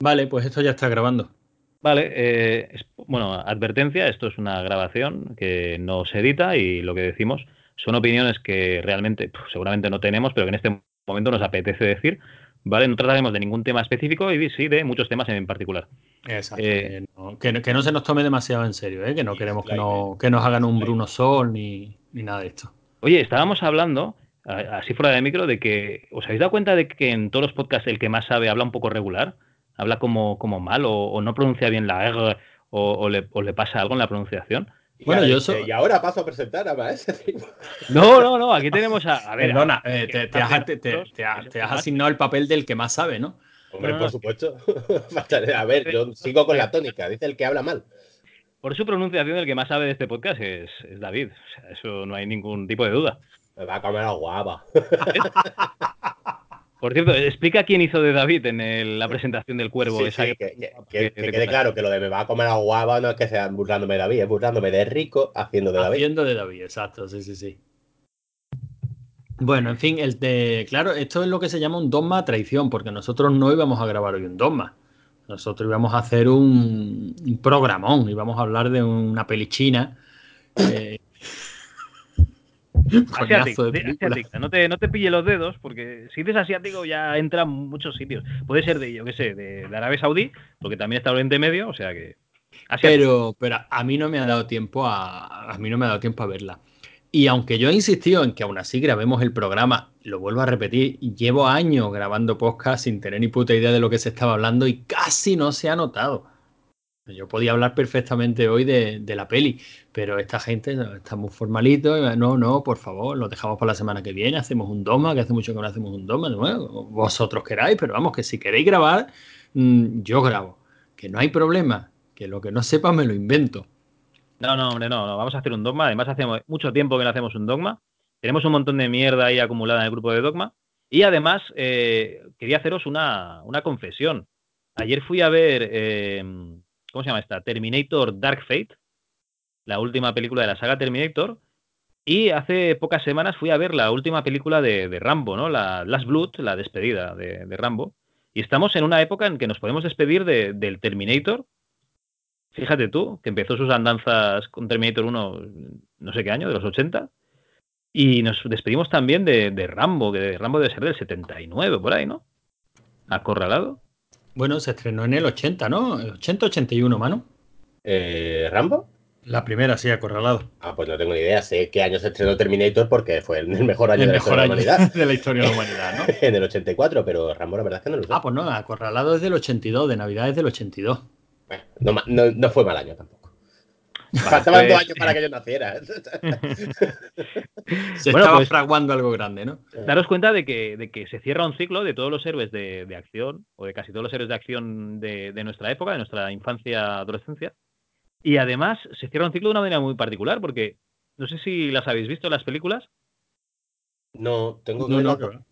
Vale, pues esto ya está grabando. Vale, eh, es- bueno, advertencia, esto es una grabación que no se edita y lo que decimos son opiniones que realmente seguramente no tenemos, pero que en este momento nos apetece decir. Vale, no trataremos de ningún tema específico y sí de muchos temas en particular. Exacto. Eh, que, no, que no- que no se nos tome demasiado en serio, ¿eh? que no queremos que, no, que nos hagan un Bruno Sol ni, ni nada de esto. Oye, estábamos hablando, así fuera de micro, de que, ¿os habéis dado cuenta de que en todos los podcasts el que más sabe habla un poco regular? Habla como, como mal o, o no pronuncia bien la R o, o le, o le pasa algo en la pronunciación. Y Bueno, ahora yo so- Y ahora paso a presentar a ese tipo. No, no, no, aquí tenemos a... A ver, Perdona, a- eh, te, te has, te- has- asignado el papel del que más sabe, ¿no? Hombre, No, no, por supuesto. a ver, yo sigo con la tónica. Dice el que habla mal. Por su pronunciación, el que más sabe de este podcast es, es David. O sea, eso no hay ningún tipo de duda. Me va a comer la guava. Por cierto, explica quién hizo de David en el- la presentación del cuervo. Sí, esa sí, que, que- que- que- que que- quede claro que lo de me va a comer la guava no es que sea burlándome de David, es burlándome de Rico haciendo de David. Haciendo de David, exacto, sí, sí, sí. Bueno, en fin, el de, claro, esto es lo que se llama un dogma a traición, porque nosotros no íbamos a grabar hoy un dogma. Nosotros íbamos a hacer un, un programón, íbamos a hablar de una peli china. eh, Asiático, de de- película. asiática. No te, no te pille los dedos, porque si dices asiático ya entra en muchos sitios. Puede ser de, yo qué sé, de, de Arabia Saudí, porque también está Oriente Medio, o sea que. asiático. Pero, pero a mí no me ha dado tiempo a, a mí no me ha dado tiempo a verla. Y aunque yo he insistido en que aún así grabemos el programa, lo vuelvo a repetir, llevo años grabando podcast sin tener ni puta idea de lo que se estaba hablando y casi no se ha notado. Yo podía hablar perfectamente hoy de, de la peli, pero esta gente está muy formalito. No, no, por favor, lo dejamos para la semana que viene. Hacemos un doma, que hace mucho que no hacemos un doma. Vosotros queráis, pero vamos, que si queréis grabar, mm, yo grabo. Que no hay problema, que lo que no sepa me lo invento. No, no, hombre, no, no, vamos a hacer un dogma. Además, hacemos mucho tiempo que no hacemos un dogma. Tenemos un montón de mierda ahí acumulada en el grupo de dogma. Y además, eh, quería haceros una, una confesión. Ayer fui a ver, eh, ¿cómo se llama esta? Terminator Dark Fate, la última película de la saga Terminator. Y hace pocas semanas fui a ver la última película de, Rambo, ¿no? La Last Blood, la despedida de, Rambo. Y estamos en una época en que nos podemos despedir de- del Terminator. Fíjate tú, que empezó sus andanzas con Terminator 1, no sé qué año, de los 80. Y nos despedimos también de, de Rambo, que Rambo debe ser del 79, por ahí, ¿no? Acorralado. Bueno, se estrenó en el 80, ¿no? 80-81, mano. Eh, ¿Rambo? La primera, sí, acorralado. Ah, pues no tengo ni idea. Sé qué año se estrenó Terminator porque fue el el mejor año El de la mejor de la año humanidad. de la historia de la humanidad, ¿no? en el 84, pero Rambo la verdad es que no lo sé. Ah, pues no, acorralado es del 82, de Navidad es del 82. Bueno, no, no- no fue mal año tampoco. Faltaban dos años para que yo naciera. Se Bueno, estaba pues- fraguando algo grande, ¿no? Daros cuenta de que, de que se cierra un ciclo de todos los héroes de, de acción, o de casi todos los héroes de acción de, de nuestra época, de nuestra infancia, adolescencia. Y además se cierra un ciclo de una manera muy particular, porque no sé si las habéis visto las películas, No, tengo que No, no.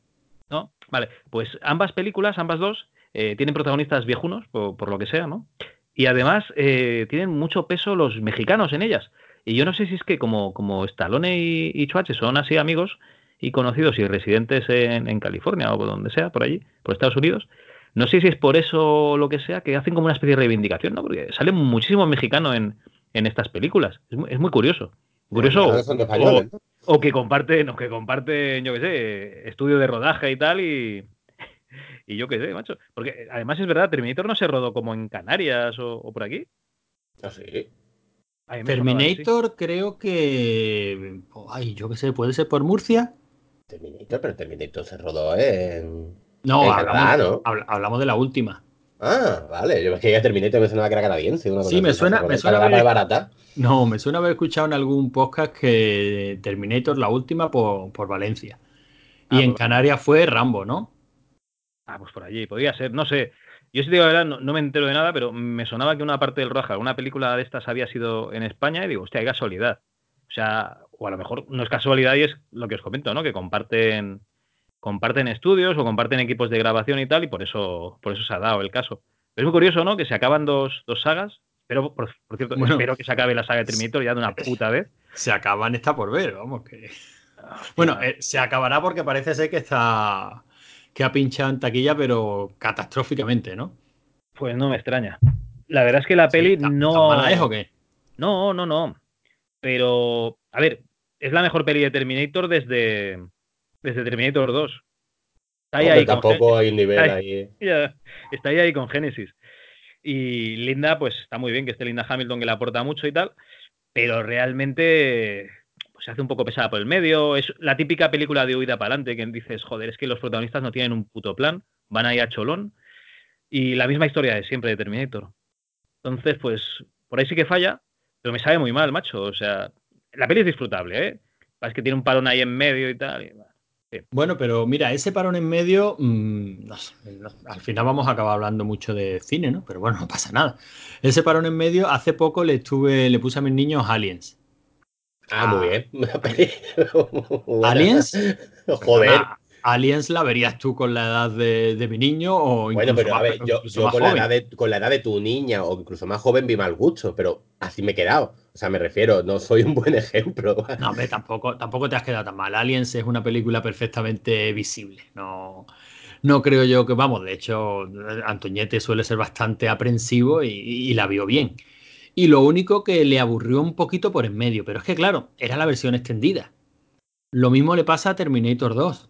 ¿no? Vale, pues ambas películas, ambas dos, eh, tienen protagonistas viejunos, por, por lo que sea, ¿no? Y además eh, tienen mucho peso los mexicanos en ellas. Y yo no sé si es que como, como Stallone y, y Schwarzenegger son así amigos y conocidos y residentes en, en California o por donde sea, por allí, por Estados Unidos, no sé si es por eso o lo que sea, que hacen como una especie de reivindicación, ¿no? Porque sale muchísimo mexicano en, en estas películas. Es muy, es muy curioso. Curioso. ¿no? O que comparten, o que comparten, yo qué sé, estudio de rodaje y tal, y, y yo qué sé, macho. Porque además es verdad, Terminator no se rodó como en Canarias o, o por aquí. Ah, sí. Sonaba. Terminator creo que... Ay, yo qué sé, ¿puede ser por Murcia? Terminator, pero Terminator se rodó en. No, En hablamos, Canadá, ¿no? habl- hablamos de la última. Ah, vale. Yo es que ya Terminator me sonaba que era canadiense. Una Sí, me suena- me en suena haber- barata. No, me suena haber escuchado en algún podcast que Terminator, la última, por, por Valencia. Y Ah, en pues- Canarias fue Rambo, ¿no? Ah, pues por allí, podría ser, no sé. Yo sí digo la verdad, no, no me entero de nada, pero me sonaba que una parte del rodaje, alguna película de estas había sido en España y digo, hostia, hay casualidad. O sea, o a lo mejor no es casualidad y es lo que os comento, ¿no? Que comparten comparten estudios o comparten equipos de grabación y tal, y por eso, por eso se ha dado el caso. Pero es muy curioso, ¿no? Que se acaban dos, dos sagas. Pero, por, por cierto, Bueno. espero que se acabe la saga de Terminator ya de una puta vez. Se acaban está por ver, vamos que. Bueno, eh, se acabará porque parece ser que está. Que ha pinchado en taquilla, pero catastróficamente, ¿no? Pues no me extraña. La verdad es que la peli ¿Tan- no. tan mala es o qué? No, no, no. Pero, a ver, es la mejor peli de Terminator desde, desde Terminator 2. Está ahí, Hombre, ahí con tampoco hay un nivel ahí. Está ahí, ahí con Genesis. Y Linda, pues está muy bien que esté Linda Hamilton, que le aporta mucho y tal, pero realmente se hace un poco pesada por el medio. Es la típica película de huida para adelante, que dices, joder, es que los protagonistas no tienen un puto plan, van ahí a cholón. Y la misma historia de siempre de Terminator. Entonces, pues, por ahí sí que falla, pero me sabe muy mal, macho. O sea, la peli es disfrutable, ¿eh? Es que tiene un parón ahí en medio y tal. Bueno, pero mira, ese parón en medio, mm, no- al final vamos a acabar hablando mucho de cine, ¿no? Pero bueno, no pasa nada. Ese parón en medio, hace poco le estuve, le puse a mis niños Aliens. Ah, muy bien. Peli buena. ¿Aliens? Joder. Aliens la verías tú con la edad de, de mi niño o incluso Bueno, pero más, a ver, yo, yo con, la edad de, con la edad de tu niña o incluso más joven vi mal gusto, pero así me he quedado. O sea, me refiero, no soy un buen ejemplo. No, hombre, tampoco, tampoco te has quedado tan mal. Aliens es una película perfectamente visible. No, no creo yo que, vamos, de hecho, Antoñete suele ser bastante aprensivo y, y la vio bien. Y lo único que le aburrió un poquito por en medio, pero es que, claro, era la versión extendida. Lo mismo le pasa a Terminator 2.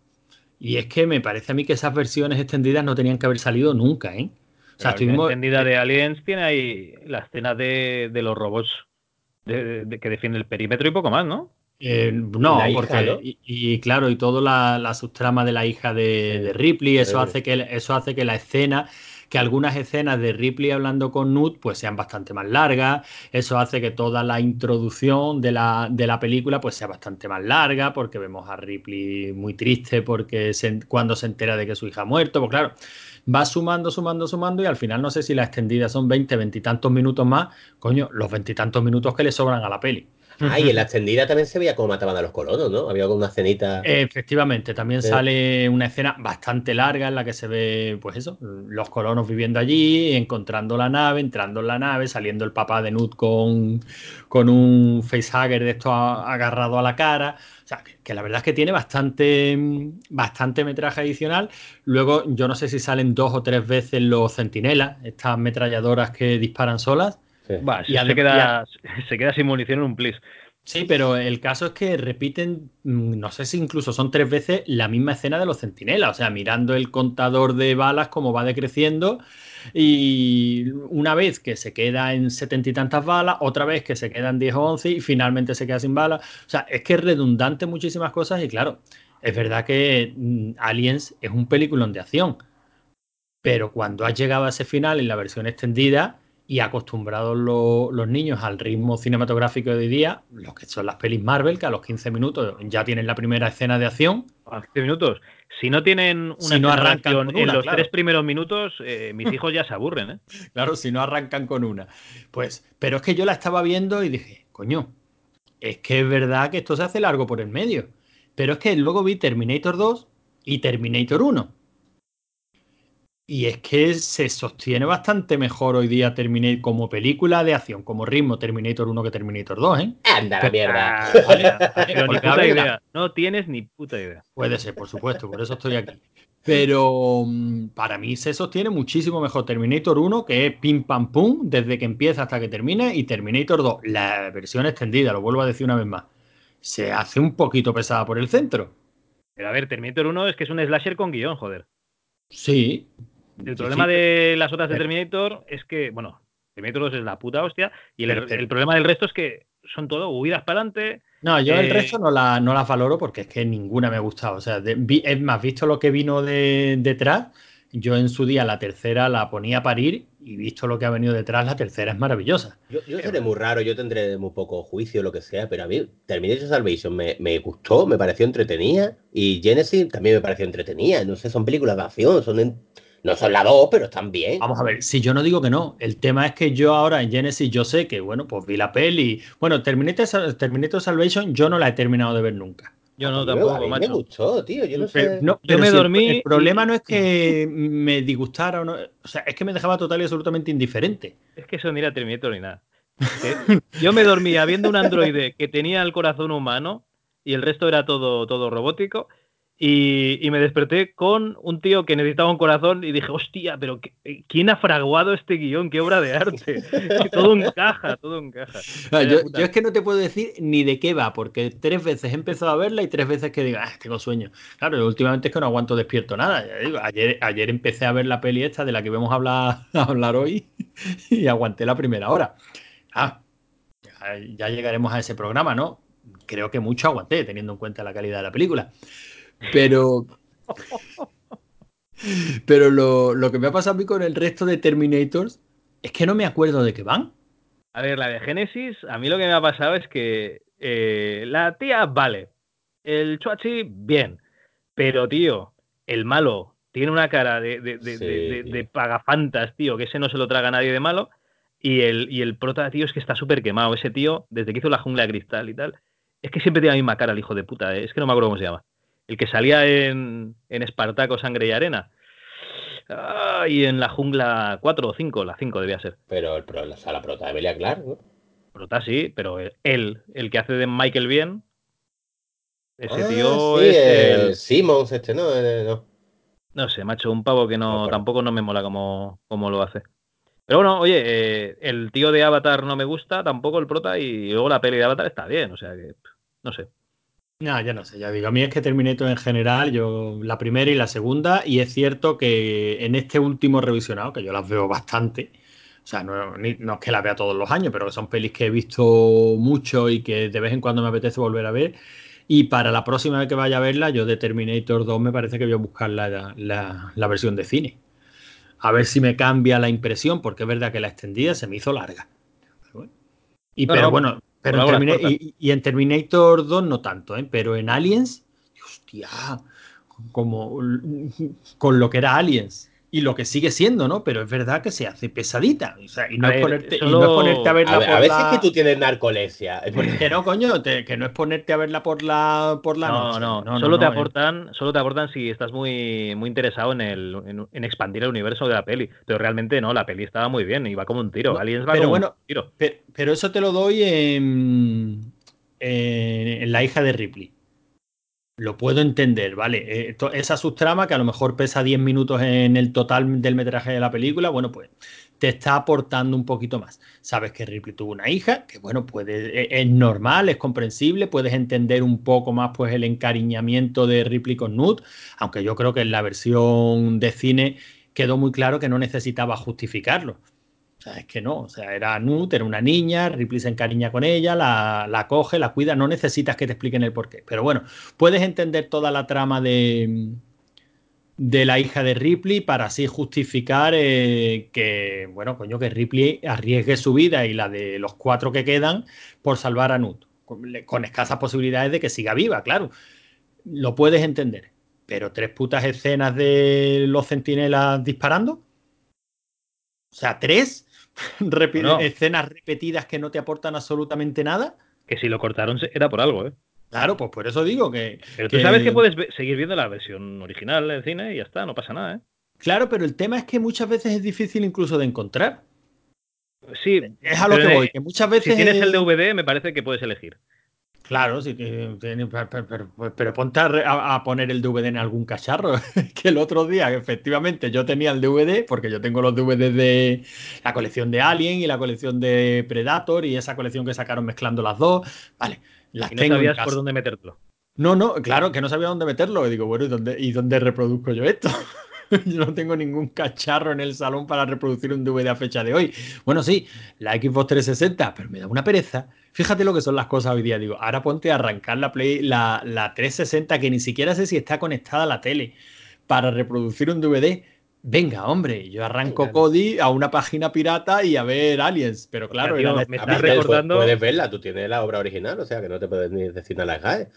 Y es que me parece a mí que esas versiones extendidas no tenían que haber salido nunca, ¿eh? O sea, la estuvimos, entendida de Aliens tiene ahí la escena de, de los robots de- de- que defienden el perímetro y poco más, ¿no? Eh, no, la hija, porque ¿no? y, y claro, y toda la, la subtrama de la hija de, de Ripley, eso hace que eso hace que la escena, que algunas escenas de Ripley hablando con Newt, pues sean bastante más largas. Eso hace que toda la introducción de la, de la película pues sea bastante más larga, porque vemos a Ripley muy triste porque cuando se entera de que su hija ha muerto, pues claro. Va sumando, sumando, sumando y al final no sé si la extendida son 20, 20 y tantos minutos más, coño, los 20 y tantos minutos que le sobran a la peli. Ah, y en la extendida también se veía cómo mataban a los colonos, ¿no? Había alguna cenita. Efectivamente, también sale una escena bastante larga en la que se ve, pues eso, los colonos viviendo allí, encontrando la nave, entrando en la nave, saliendo el papá de Nut con, con un facehugger de esto agarrado a la cara. O sea, que, que la verdad es que tiene bastante, bastante metraje adicional. Luego, yo no sé si salen dos o tres veces los centinelas, estas ametralladoras que disparan solas. Sí. Va, Y se, queda, se queda sin munición en un plis. Sí, pero el caso es que repiten, mm, no sé si incluso son tres veces la misma escena de los centinelas, o sea, mirando el contador de balas como va decreciendo y una vez que se queda en setenta y tantas balas, otra vez que se queda en 10 o 11 y finalmente se queda sin balas. O sea, es que es redundante muchísimas cosas y claro, es verdad que mm, Aliens es un peliculón de acción, pero cuando has llegado a ese final en la versión extendida y acostumbrados lo- los niños al ritmo cinematográfico de hoy día, los que son las pelis Marvel, que a los 15 minutos ya tienen la primera escena de acción. A 15 minutos. Si no tienen una Si no arrancan en los claro. tres primeros minutos, eh, mis hijos ya se aburren, ¿eh? Claro, si no arrancan con una. Pues, pero es que yo la estaba viendo y dije, coño, es que es verdad que esto se hace largo por el medio. Pero es que luego vi Terminator 2 y Terminator 1. Y es que se sostiene bastante mejor hoy día Terminator como película de acción, como ritmo Terminator 1 que Terminator 2, ¿eh? Anda la mierda. Ah, Vale, pero ni porque, a puta ver, idea. No tienes ni puta idea. Puede ser, por supuesto, por eso estoy aquí. Pero mm, para mí se sostiene muchísimo mejor Terminator 1, que es pim pam pum, desde que empieza hasta que termina, y Terminator 2, la versión extendida, lo vuelvo a decir una vez más, se hace un poquito pesada por el centro. Pero a ver, Terminator 1 es que es un slasher con guion, joder. Sí. El problema sí. de las otras de Pero- Terminator es que, bueno, Terminator 2 es la puta hostia, y el, problema del resto es que son todo huidas para adelante. No, yo el Eh, resto no, la, no las valoro porque es que ninguna me ha gustado. O sea, de- vi- es más, visto lo que vino de, detrás, yo en su día la tercera la ponía a parir y visto lo que ha venido detrás, la tercera es maravillosa. Yo, yo seré muy raro, yo tendré muy poco juicio, lo que sea, pero a mí Terminator Salvation me, me gustó, me pareció entretenida y Genesis también me pareció entretenida. No sé, son películas de acción, son en- no son las dos, pero están bien. Vamos a ver, si yo no digo que no, el tema es que yo ahora en Genesis yo sé que, bueno, pues vi la peli. Bueno, Terminator, Terminator Salvation yo no la he terminado de ver nunca. Yo no me- a tampoco, mí me gustó, tío, yo no Pero, sé. no, Yo me si dormí El, problema y- no es que me disgustara o no. O sea, es que me dejaba total y absolutamente indiferente. Es que eso ni era Terminator ni nada. Yo me dormía viendo un androide que tenía el corazón humano y el resto era todo, todo robótico. Y, me desperté con un tío que necesitaba un corazón y dije, hostia, pero eh, ¿quién ha fraguado este guion? ¡Qué obra de arte! todo encaja, todo encaja. yo, es que no te puedo decir ni de qué va, porque tres veces he empezado a verla y tres veces que digo, ah, tengo sueño. Claro, últimamente es que no aguanto despierto nada. ayer, ayer empecé a ver la peli esta de la que vamos a hablar, a hablar hoy y aguanté la primera hora. Ah, ya llegaremos a ese programa, ¿no? Creo que mucho aguanté, teniendo en cuenta la calidad de la película. Pero. Pero lo, que me ha pasado a mí con el resto de Terminators es que no me acuerdo de qué van. A ver, la de Genesis, a mí lo que me ha pasado es que eh, la tía, vale. El Chuachi, bien. Pero, tío, el malo tiene una cara de, de, pagafantas, tío, que ese no se lo traga nadie de malo. Y el, y el prota, tío, es que está súper quemado. Ese tío, desde que hizo la jungla de cristal y tal, es que siempre tiene la misma cara el hijo de puta. ¿eh? Es que no me acuerdo cómo se llama el que salía en, en Espartaco, Sangre y Arena. y en la jungla 4 o 5, la 5 debía ser. Pero el o sea, la prota de Belia Clark, ¿no? Prota sí, pero él, el que hace de Michael Bien, ese ah, tío es el... Simmons, este, ¿no? Eh, ¿no? No sé, macho, un pavo que no, tampoco no me mola como, como lo hace. Pero bueno, oye, eh, el tío de Avatar no me gusta, tampoco el prota, y luego la peli de Avatar está bien, o sea que, no sé. No, ya no sé, ya digo, a mí es que Terminator en general, yo la primera y la segunda, y es cierto que en este último revisionado, que yo las veo bastante, o sea, no, es que las vea todos los años, pero que son pelis que he visto mucho y que de vez en cuando me apetece volver a ver. Y para la próxima vez que vaya a verla, yo de Terminator 2 me parece que voy a buscar la, la, versión de cine. A ver si me cambia la impresión, porque es verdad que la extendida se me hizo larga. Y pero bueno, pero y, en Terminator 2 no tanto, ¿eh? pero en Aliens, hostia, como con lo que era Aliens y lo que sigue siendo, ¿no? Pero es verdad que se hace pesadita. O sea, y, no es ponerte, a verla a ver, si es que tú tienes narcolepsia. Que no, coño, que no es ponerte a verla por la, por la no, No, no, solo te eh. aportan, solo te aportan si estás muy, muy interesado en, el, en, expandir el universo de la peli. Pero realmente no, la peli estaba muy bien, iba como un tiro. Aliens va pero como bueno, un tiro. Pero, eso te lo doy en, en la hija de Ripley lo puedo entender, ¿vale? Eh, esa subtrama que a lo mejor pesa 10 minutos en el total del metraje de la película, bueno, pues te está aportando un poquito más. Sabes que Ripley tuvo una hija, que bueno, puede, e, es normal, es comprensible, puedes entender un poco más pues el encariñamiento de Ripley con Nut, aunque yo creo que en la versión de cine quedó muy claro que no necesitaba justificarlo. O sea, es que no, o sea, era Nut, era una niña, Ripley se encariña con ella, la, la coge, la cuida, no necesitas que te expliquen el porqué. Pero bueno, puedes entender toda la trama de, de la hija de Ripley para así justificar eh, que, bueno, coño, que Ripley arriesgue su vida y la de los cuatro que quedan por salvar a Nut, con, escasas posibilidades de que siga viva, claro. Lo puedes entender. Pero tres putas escenas de los centinelas disparando. O sea, tres escenas repetidas que no te aportan absolutamente nada. Que si lo cortaron era por algo, ¿eh? Claro, pues por eso digo que. Pero tú sabes que puedes seguir viendo la versión original en cine y ya está, no pasa nada, ¿eh? Claro, pero el tema es que muchas veces es difícil incluso de encontrar. Sí. Es a lo que voy, que muchas veces. Si tienes el DVD, me parece que puedes elegir. Claro, sí, pero, ponte a, poner el DVD en algún cacharro. que el otro día, efectivamente, yo tenía el DVD, porque yo tengo los DVDs de la colección de Alien y la colección de Predator y esa colección que sacaron mezclando las dos. Vale, las y no sabías por dónde meterlo. No, no, claro que no sabía dónde meterlo. Y digo, bueno, ¿y dónde, ¿y dónde reproduzco yo esto? yo no tengo ningún cacharro en el salón para reproducir un DVD a fecha de hoy. Bueno, sí, la Xbox 360, pero me da una pereza. Fíjate lo que son las cosas hoy día. Digo, ahora ponte a arrancar la Play, la, la 360, que ni siquiera sé si está conectada a la tele, para reproducir un DVD. Venga, hombre, yo arranco Cody a una página pirata y a ver Aliens, pero claro, me estás recordando. Puedes verla, tú tienes la obra original, o sea que no te puedes ni decir nada GAE.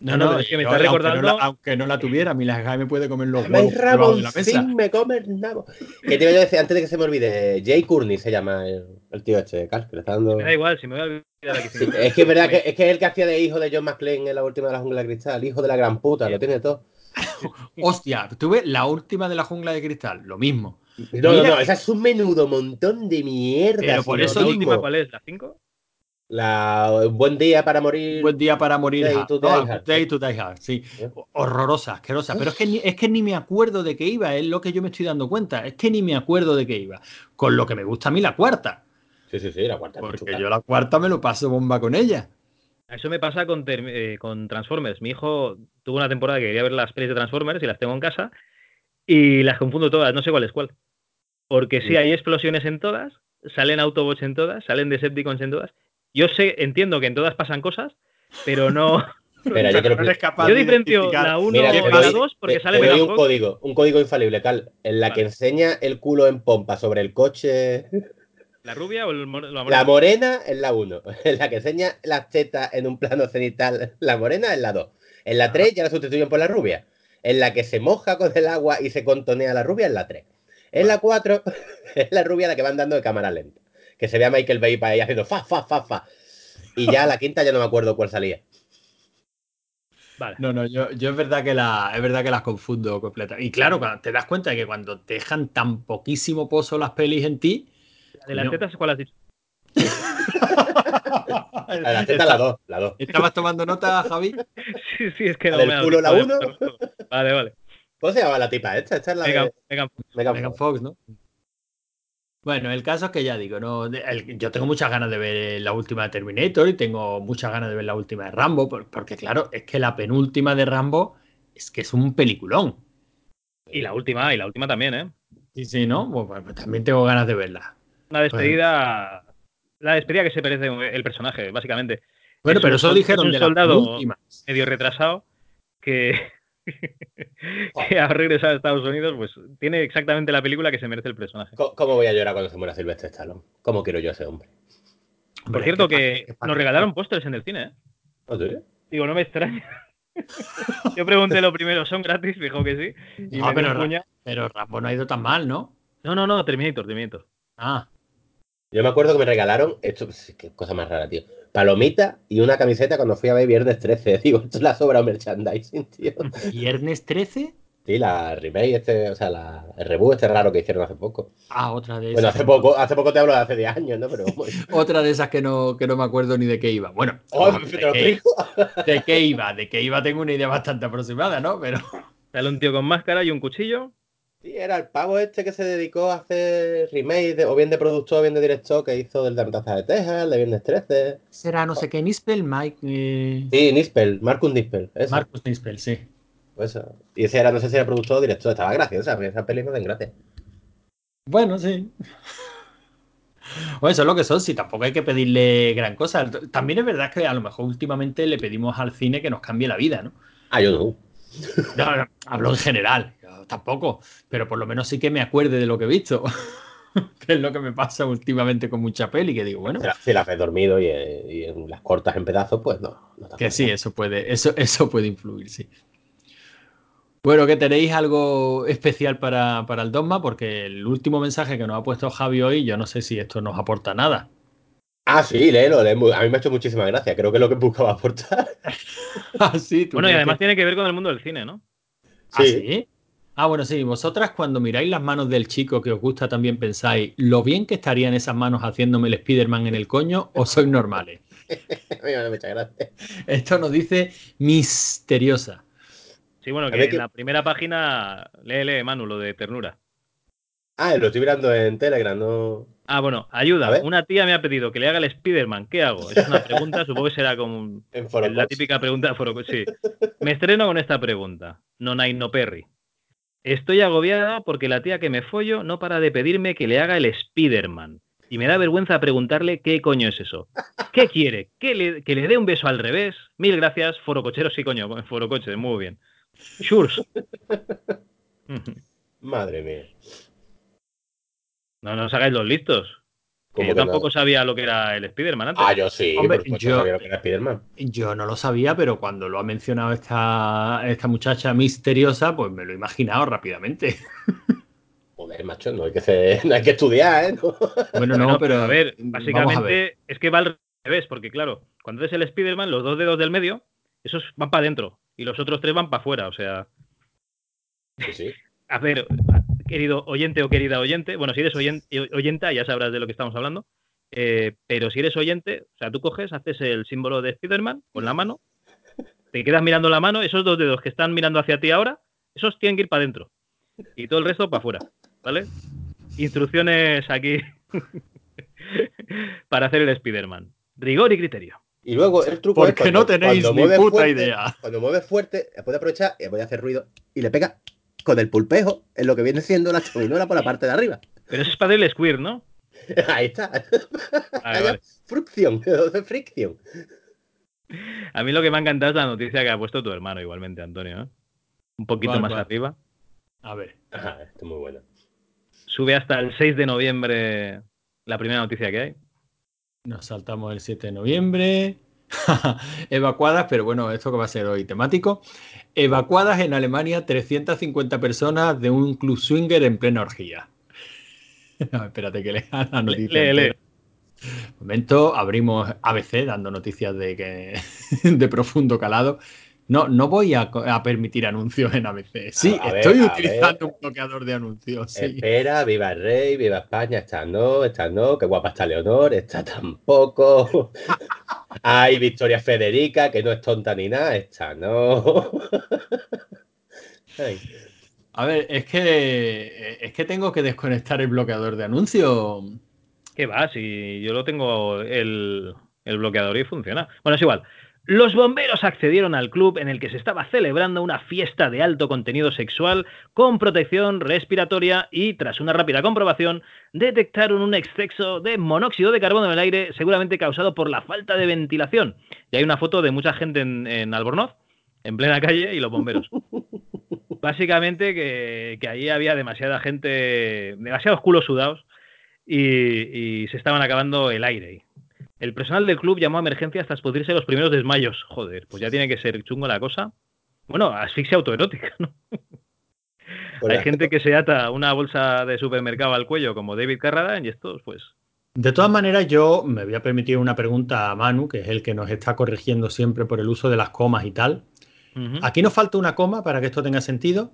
No, no, es que me está recordando. Aunque no, la, tuviera, mi las me puede comer los huevos de la mesa. me come nabo. ¿Qué te iba a decir antes de que se me olvide? Jay Courtney se llama el, tío este, Cal, que le está dando. Me da igual, si me voy a olvidar aquí. es que es verdad que es que el que hacía de hijo de John McClane en la última de la jungla de cristal, hijo de la gran puta, lo tiene todo. Hostia, tuve la última de la jungla de cristal, lo mismo. No, no, no, esa es un menudo montón de mierda. Pero por eso ¿La última cuál es? ¿La 5? La, buen día para morir. Buen día para morir. Day hard. to No, Die Hard. Day to Die Hard, sí. ¿Eh? Horrorosa, asquerosa. Pero es que, ni, es que ni me acuerdo de qué iba, es lo que yo me estoy dando cuenta. Es que ni me acuerdo de qué iba. Con lo que me gusta a mí la cuarta. Sí, sí, sí, la cuarta. Porque yo la cuarta me lo paso bomba con ella. Eso me pasa con, eh, con Transformers. Mi hijo tuvo una temporada que quería ver las pelis de Transformers y las tengo en casa y las confundo todas, no sé cuál es cuál. Porque sí, Mm. hay explosiones en todas, salen Autobots en todas, salen Decepticons en todas. Yo sé, entiendo que en todas pasan cosas, pero no. Espera, yo No Yo diferencio la 1 Mira, de te la doy- 2 porque te- sale te un código, un código infalible, Cal, en la que enseña el culo en pompa sobre el coche. ¿La rubia o el, la La morena? morena es la 1. En la que enseña las tetas en un plano cenital, la morena es la 2. En la 3 ya la sustituyen por la rubia. En la que se moja con el agua y se contonea la rubia es la 3. En la 4 es la rubia la que van dando de cámara lenta. Que se ve a Michael Bay ahí haciendo fa, fa, fa, fa. Y ya la quinta ya no me acuerdo cuál salía. Vale. No, no, yo, yo es verdad que la, es verdad que las confundo completamente. Y claro, te das cuenta de que cuando te dejan tan poquísimo pozo las pelis en ti. ¿De las No. tetas cuál has dicho? A la teta la 2, la 2. ¿Estabas tomando nota, Javi? Sí, sí, es que ¿La no del culo, la tiempo de uno? buscarlo todo. Vale, vale. ¿Cómo se llama la tipa esta? Esta es la Megan, de Megan Megan Megan Fox. Fox, ¿no? Bueno, el caso es que ya digo, no, el- yo tengo muchas ganas de ver la última de Terminator y tengo muchas ganas de ver la última de Rambo, por- porque claro, es que la penúltima de Rambo es que es un peliculón. Y la última, y la última también, ¿eh? Sí, sí, ¿no? Pues, pues también tengo ganas de verla. Una despedida. La despedida que se merece el personaje, básicamente. Bueno, Es pero un eso dijeron es un de la soldado-. Medio retrasado. Que. que ha regresado a Estados Unidos, pues tiene exactamente la película que se merece el personaje. ¿Cómo voy a llorar cuando se muera Silvestre Stallone? ¿Cómo quiero yo a ese hombre? Por Hombre, cierto, que nos regalaron pósters en el cine, ¿eh? ¿No, tú? Digo, no me extraña. Yo pregunté lo primero, ¿son gratis? Dijo que sí. Y No, me dio pero Ra-. Pero Rambo no ha ido tan mal, ¿no? No, no, no, Terminator, Terminator. Ah, Yo me acuerdo que me regalaron, esto, sí, qué cosa más rara, tío. Palomita y una camiseta cuando fui a ver Viernes 13. Digo, esto es la sobra merchandising, tío. viernes 13. Sí, la remake, este, o sea, la, el reboot este raro que hicieron hace poco. Ah, otra de esas. Bueno, hace poco, hace poco te hablo de hace 10 años, ¿no? Pero. Otra de esas que no, que no me acuerdo ni de qué iba. Bueno, Oh, de, qué, de qué iba, de qué iba tengo una idea bastante aproximada, ¿no? Pero Sale un tío con máscara y un cuchillo. Sí, era el pavo este que se dedicó a hacer remake, de- o bien de productor o bien de director, que hizo del de Matanza de Texas, el de Viernes 13. será no sé qué Nispel, Mike. eh, Sí, Nispel, Marcus Nispel. Eso, Marcus Nispel, sí. eso. Y ese era, no sé si era productor o director, estaba graciosa, esa peli me gracia. Bueno, sí. O eso es lo que son, si tampoco hay que pedirle gran cosa. También es verdad que a lo mejor últimamente le pedimos al cine que nos cambie la vida, ¿no? Ah, yo no. No, no, hablo en general, tampoco, pero por lo menos sí que me acuerde de lo que he visto. que es lo que me pasa últimamente con mucha peli, que digo, bueno, Si la, si la haces dormido y, y en las cortas en pedazos, pues no. no que sí, eso puede, eso, eso puede influir, sí. Bueno, que tenéis algo especial para, para el dogma, porque el último mensaje que nos ha puesto Javi hoy, yo no sé si esto nos aporta nada. Ah, sí, léelo, léelo. A mí me ha hecho muchísima gracia. Creo que es lo que buscaba aportar. Ah, sí, ¿tú Bueno, y además que- tiene que ver con el mundo del cine, ¿no? ¿Ah, Sí. sí? Ah, bueno, sí. Vosotras cuando miráis las manos del chico que os gusta también pensáis lo bien que estarían esas manos haciéndome el Spider-Man en el coño o sois normales. A mí me ha mucha gracia. Esto nos dice misteriosa. Sí, bueno, que en que- la primera página, lee, lee, Manu, lo de ternura. Ah, lo estoy mirando en Telegram, no. Ah, bueno, ayuda. Una tía me ha pedido que le haga el Spider-Man. ¿Qué hago? Es una pregunta, supongo que será como un- En Foro la típica pregunta de Foro Sí. Me estreno con esta pregunta. No hay no Perry. Estoy agobiada porque la tía que me follo no para de pedirme que le haga el Spider-Man. Y me da vergüenza preguntarle qué coño es eso. ¿Qué quiere? ¿Que le, que le dé un beso al revés? Mil gracias, Foro Cochero. Sí, coño, Foro Coche, muy bien. Shurs. Madre mía. No, no os hagáis los listos. Que ¿Cómo yo que tampoco no? sabía lo que era el Spider-Man antes. Ah, yo sí, Hombre, por supuesto, yo- sabía lo que era Spiderman. Yo no lo sabía, pero cuando lo ha mencionado esta, esta muchacha misteriosa, pues me lo he imaginado rápidamente. Joder, macho, no hay que, ser- no hay que estudiar, ¿eh? No. Bueno, no, pero a ver, a básicamente ver. es que va al revés, porque claro, cuando es el Spider-Man, los dos dedos del medio, esos van para adentro y los otros tres van para afuera. O sea, Sí, sí. a ver, querido oyente o querida oyente, bueno, si eres oyen- oyenta ya sabrás de lo que estamos hablando. Eh, pero si eres oyente, o sea, tú coges, haces el símbolo de Spiderman con la mano, te quedas mirando la mano, esos dos dedos que están mirando hacia ti ahora, esos tienen que ir para adentro. Y todo el resto para afuera, ¿vale? Instrucciones aquí para hacer el Spiderman. Rigor y criterio. Y luego el truco Porque es no tenéis cuando ni puta fuerte, idea. Cuando mueves fuerte, puede aprovechar y puede hacer ruido y le pega con el pulpejo en lo que viene siendo la chominola por la parte de arriba. Pero eso es para el squirt, ¿no? Ahí está. Vale, vale. Fricción, de fricción. A mí lo que me ha encantado es la noticia que ha puesto tu hermano, igualmente, Antonio. ¿eh? Un poquito ¿Cuál, más arriba. A ver. Ajá, esto es muy bueno. Sube hasta el 6 de noviembre la primera noticia que hay. Nos saltamos el 7 de noviembre. Evacuadas, pero bueno, esto que va a ser hoy temático. Evacuadas en Alemania 350 personas de un club swinger en plena orgía. No, espérate que lea la noticia. Momento, abrimos ABC dando noticias de que de profundo calado. No, no voy a, permitir anuncios en ABC. Sí, A estoy utilizando un bloqueador de anuncios. sí. Espera, viva el rey, viva España, esta no, esta no, qué guapa está Leonor, esta tampoco. Ay, Victoria Federica, que no es tonta ni nada, esta no. Ay, A ver, es que es que tengo que desconectar el bloqueador de anuncios. ¿Qué va? Si yo lo tengo el, el bloqueador y funciona. Bueno, es igual. Los bomberos accedieron al club en el que se estaba celebrando una fiesta de alto contenido sexual con protección respiratoria y tras una rápida comprobación detectaron un exceso de monóxido de carbono en el aire seguramente causado por la falta de ventilación. Y hay una foto de mucha gente en, en Albornoz, en plena calle, y los bomberos. Básicamente que, que ahí había demasiada gente, demasiados culos sudados y, y se estaban acabando el aire. El personal del club llamó a emergencias tras producirse los primeros desmayos. Joder, pues ya tiene que ser chungo la cosa. Bueno, asfixia autoerótica, ¿no? con Hay gente que se ata una bolsa de supermercado al cuello como David Carradine y estos, pues... De todas maneras, yo me voy a permitir una pregunta a Manu, que es el que nos está corrigiendo siempre por el uso de las comas y tal. Aquí nos falta una coma para que esto tenga sentido.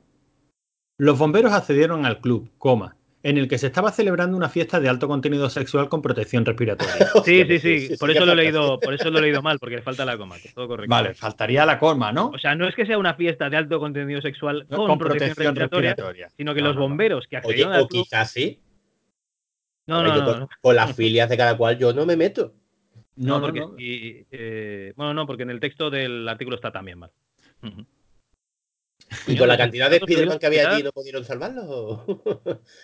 Los bomberos accedieron al club, coma, en el que se estaba celebrando una fiesta de alto contenido sexual con protección respiratoria. Sí, sí, sí, por eso lo he leído, por eso lo he leído mal, porque le falta la coma, que es todo correcto. Vale, faltaría la coma, ¿no? O sea, no es que sea una fiesta de alto contenido sexual con, con protección, protección respiratoria, respiratoria. sino que No, los no, no. bomberos que Oye, accedieron o al club... quizás sí. No, no, no, con, no. con las filias de cada cual yo no me meto. No, porque no. y, eh, bueno, no, porque en el texto del artículo está también mal. Ujú. Y con la cantidad de Spiderman que había allí no pudieron salvarlos. o?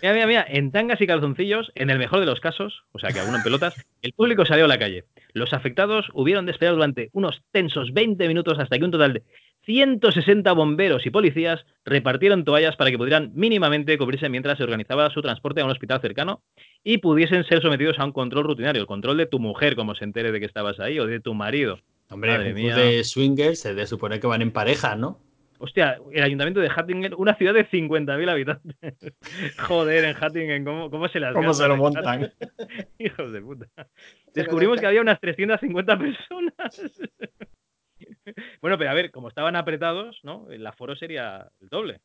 Mira, mira, mira, en tangas y calzoncillos, en el mejor de los casos, o sea que alguno en pelotas, el público salió a la calle. Los afectados hubieron de esperar durante unos tensos 20 minutos hasta que un total de 160 bomberos y policías repartieron toallas para que pudieran mínimamente cubrirse mientras se organizaba su transporte a un hospital cercano y pudiesen ser sometidos a un control rutinario, el control de tu mujer, como se entere de que estabas ahí, o de tu marido. Hombre, Madre mía. de swingers se debe suponer que van en pareja, ¿no? Hostia, el ayuntamiento de Hattingen, una ciudad de 50.000 habitantes. Joder, en Hattingen, ¿cómo, cómo se las ¿Cómo se lo montan? Hijos de puta. Descubrimos que había unas 350 personas. bueno, pero a ver, como estaban apretados, ¿no? El aforo sería el doble.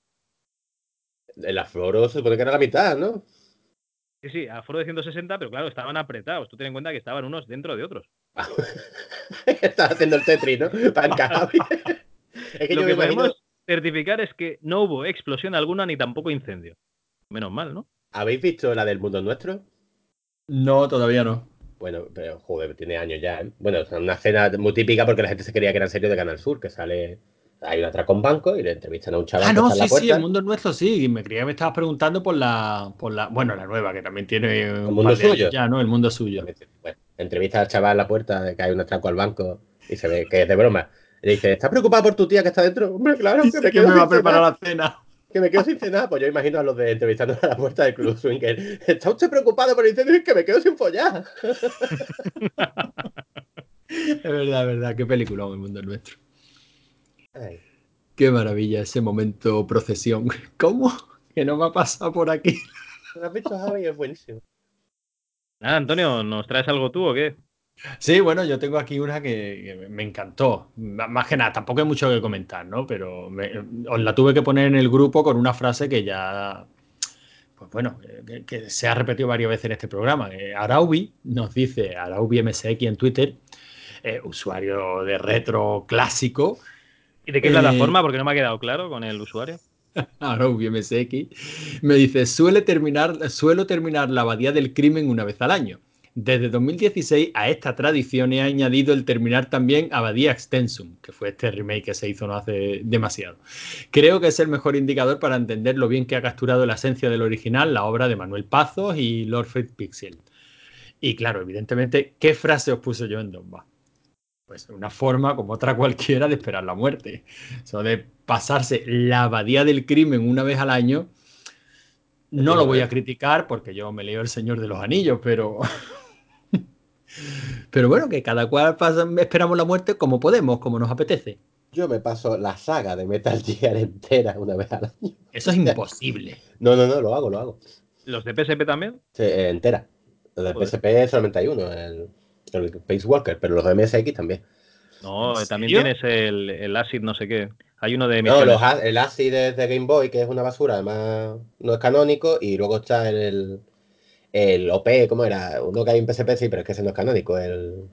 El afloro se supone que era la mitad, ¿no? Sí, sí, aforo de 160, pero claro, estaban apretados. Tú ten en cuenta que estaban unos dentro de otros. Estás haciendo el Tetris, ¿no? Para encajar. Es que Lo yo que me imagino. Certificar es que no hubo explosión alguna ni tampoco incendio. Menos mal, ¿no? ¿Habéis visto la del mundo nuestro? No, todavía no. Bueno, pero joder, tiene años ya. ¿eh? Bueno, es una escena muy típica porque la gente se creía que era en serio de Canal Sur, que sale. Hay un atraco en banco y le entrevistan a un chaval Ah, que no, está en la sí, sí, el mundo es nuestro, sí. Me creía que me estabas preguntando por la, por la, bueno, la nueva, que también tiene un mundo suyo. ya, ¿no? El mundo suyo. Bueno, entrevista al chaval en la puerta de que hay un atraco al banco y se ve que es de broma. Y le dice, ¿estás preocupado por tu tía que está dentro? Hombre, claro, que me ¿Quién quedo me va a preparar la cena? Que me quedo sin cenar. Pues yo imagino a los de entrevistando a la puerta del club swinger. ¿Está usted preocupado por el incendio? Es que me quedo sin follar. Es verdad, es verdad. Qué película el mundo es nuestro. Ay. Qué maravilla ese momento procesión. ¿Cómo? Que no me ha pasado por aquí. ¿Lo has visto, Javi? Es buenísimo. Nada, Antonio, ¿nos traes algo tú o qué? Sí, bueno, yo tengo aquí una que, que me encantó. M- Más que nada, tampoco hay mucho que comentar, ¿no? Pero me- os la tuve que poner en el grupo con una frase que ya, pues bueno, que, se ha repetido varias veces en este programa. Araubi nos dice, Araubi MSX en Twitter, usuario de retro clásico. ¿Y de qué plataforma? Porque no me ha quedado claro con el usuario. Araubi MSX. Me dice, suele terminar, suelo terminar la abadía del crimen una vez al año. Desde 2016 a esta tradición he añadido el terminar también Abadía Extensum, que fue este remake que se hizo no hace demasiado. Creo que es el mejor indicador para entender lo bien que ha capturado la esencia del original la obra de Manuel Pazos y Lord Fred Pixel. Y claro, evidentemente, ¿qué frase os puse yo en Donbass? Pues una forma como otra cualquiera de esperar la muerte. Eso de pasarse la abadía del crimen una vez al año, no lo voy a criticar porque yo me leo El Señor de los Anillos, pero pero bueno, que cada cual esperamos la muerte como podemos, como nos apetece. Yo me paso la saga de Metal Gear entera una vez al año. Eso es imposible. no, no, no, lo hago, lo hago. ¿Los de PSP también? Sí, eh, entera. Los de PSP solamente hay uno, el, el Pace Walker, pero los de MSX también. No, también tienes el, el, Acid no sé qué. Hay uno de No, los, el Acid es de Game Boy, que es una basura, además no es canónico, y luego está el, el OP, ¿cómo era? Uno que hay en PSP, sí, pero es que ese no es canónico, el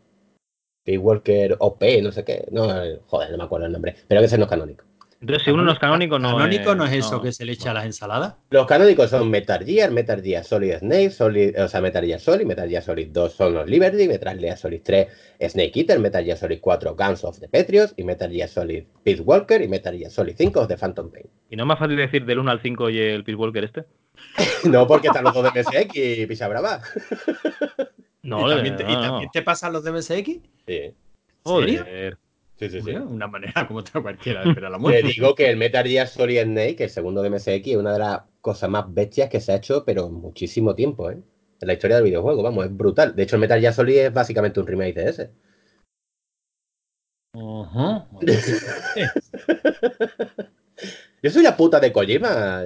Walker OP, no sé qué. No, joder, no me acuerdo el nombre, pero ese no es canónico. Entonces, si uno no es canónico, no ¿Canónico no es eso que se le echa a las ensaladas? Los canónicos son Metal Gear, Metal Gear Solid Snake, Solid, o sea, Metal Gear Solid, Metal Gear Solid 2 son los Liberty, Metal Gear Solid 3 Snake Eater, Metal Gear Solid 4 Guns of the Patriots y Metal Gear Solid Peace Walker y Metal Gear Solid 5 de Phantom Pain. ¿Y no es más fácil decir del 1 al 5 y el Peace Walker este? no, porque están los dos de MSX y Pisa Brava. no, ¿Y también, te, ¿Y también te pasan los de MSX? Sí. Joder. Sí, sí, sí. una manera como otra cualquiera de esperar la muerte. Te digo que el Metal Gear Solid Snake, el segundo de MSX, es una de las cosas más bestias que se ha hecho, pero muchísimo tiempo, ¿eh? En la historia del videojuego, vamos, es brutal. De hecho, el Metal Gear Solid es básicamente un remake de ese. Yo soy la puta de Kojima.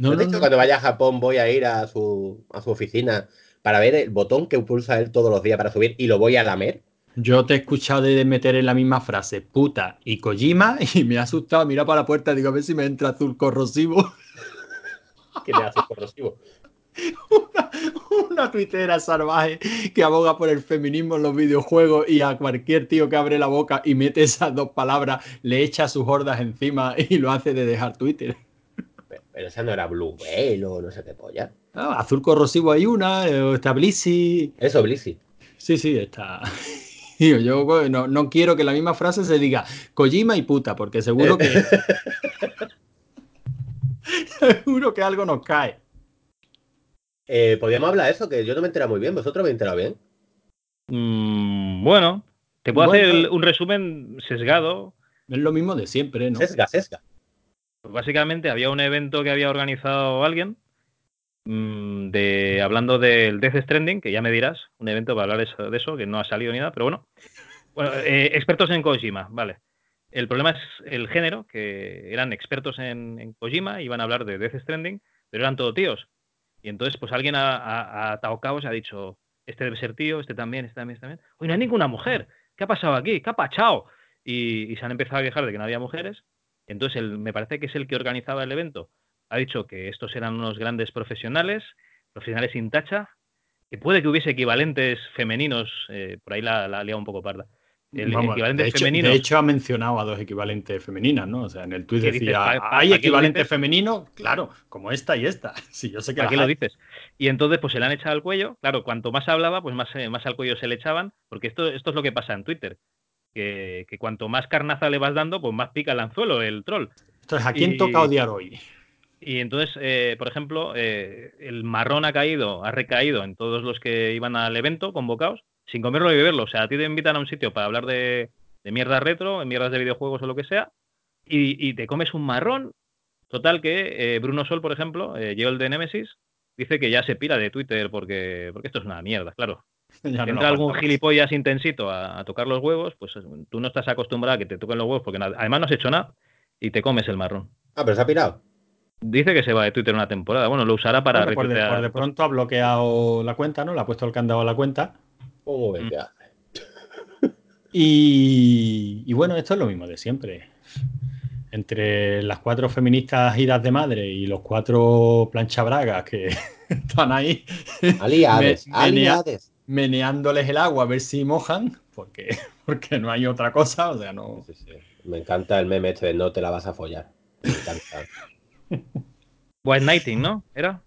No, no, cuando vaya a Japón voy a ir a su, a su oficina para ver el botón que pulsa él todos los días para subir y lo voy a lamer? Yo te he escuchado de meter en la misma frase puta y Kojima y me ha asustado. Mira para la puerta, digo a ver si me entra azul corrosivo. ¿Qué le azul corrosivo? Una, una, tuitera salvaje que aboga por el feminismo en los videojuegos y a cualquier tío que abre la boca y mete esas dos palabras le echa sus hordas encima y lo hace de dejar Twitter. Pero, esa no era Blue Whale o no sé qué polla. azul corrosivo hay una, eh, está Blissy. Eso, Blissy. Sí, sí, está. Yo no, no, quiero que la misma frase se diga Kojima y puta, porque seguro que. seguro que algo nos cae. Eh, Podríamos hablar de eso, que yo no me entera muy bien. ¿Vosotros me enterado bien? Mm, bueno, te puedo hacer un resumen sesgado. Es lo mismo de siempre, ¿no? Sesga, sesga. Pues básicamente había un evento que había organizado alguien Mm, de, hablando del Death Stranding, que ya me dirás, un evento para hablar de eso, que no ha salido ni nada, pero bueno. Bueno, eh, expertos en Kojima, vale. El problema es el género, que eran expertos en, Kojima, iban a hablar de Death Stranding, pero eran todos tíos. Y entonces, pues alguien ha, atado cabos y ha dicho, este debe ser tío, este también, este también, este también. Oye, no hay ninguna mujer. ¿Qué ha pasado aquí? ¿Qué ha pachado? Y, y, se han empezado a quejar de que no había mujeres. Entonces, me parece que es el que organizaba el evento ha dicho que estos eran unos grandes profesionales, profesionales sin tacha, que puede que hubiese equivalentes femeninos, eh, por ahí la, la un poco parda. El de, hecho, de hecho, ha mencionado a dos equivalentes femeninas, ¿no? O sea, en el tuit decía, ¿hay equivalente femenino? Claro, como esta y esta. Sí, yo sé que ¿Para qué lo dices? Y entonces, pues se le han echado al cuello. Claro, cuanto más hablaba, pues más, eh, más al cuello se le echaban, porque esto, esto es lo que pasa en Twitter. Que, que cuanto más carnaza le vas dando, pues más pica el anzuelo, el troll. Entonces, ¿a quién toca odiar hoy? Y entonces, eh, por ejemplo, eh, el marrón ha caído, ha recaído en todos los que iban al evento convocados, sin comerlo y beberlo. O sea, a ti te invitan a un sitio para hablar de, de mierda retro, de mierdas de videojuegos o lo que sea, y, te comes un marrón. Total que eh, Bruno Sol, por ejemplo, yo el de Nemesis, dice que ya se pira de Twitter porque, porque esto es una mierda, claro. entra algún gilipollas intensito a, a, tocar los huevos, pues tú no estás acostumbrado a que te toquen los huevos porque además no has hecho nada y te comes el marrón. Ah, pero se ha pirado. Dice que se va de Twitter una temporada. Bueno, lo usará para por, de, pronto ha bloqueado la cuenta, ¿no? Le ha puesto el candado a la cuenta. ¿Cómo ves ya? Y, y, bueno, esto es lo mismo de siempre. entre las cuatro feministas idas de madre y los cuatro planchabragas que están ahí Aliades, aliades. Meneándoles el agua a ver si mojan, porque, porque no hay otra cosa, o sea, no. Sí, sí. Me encanta el meme este de no te la vas a follar. Me encanta. White Knighting, ¿no? ¿Era?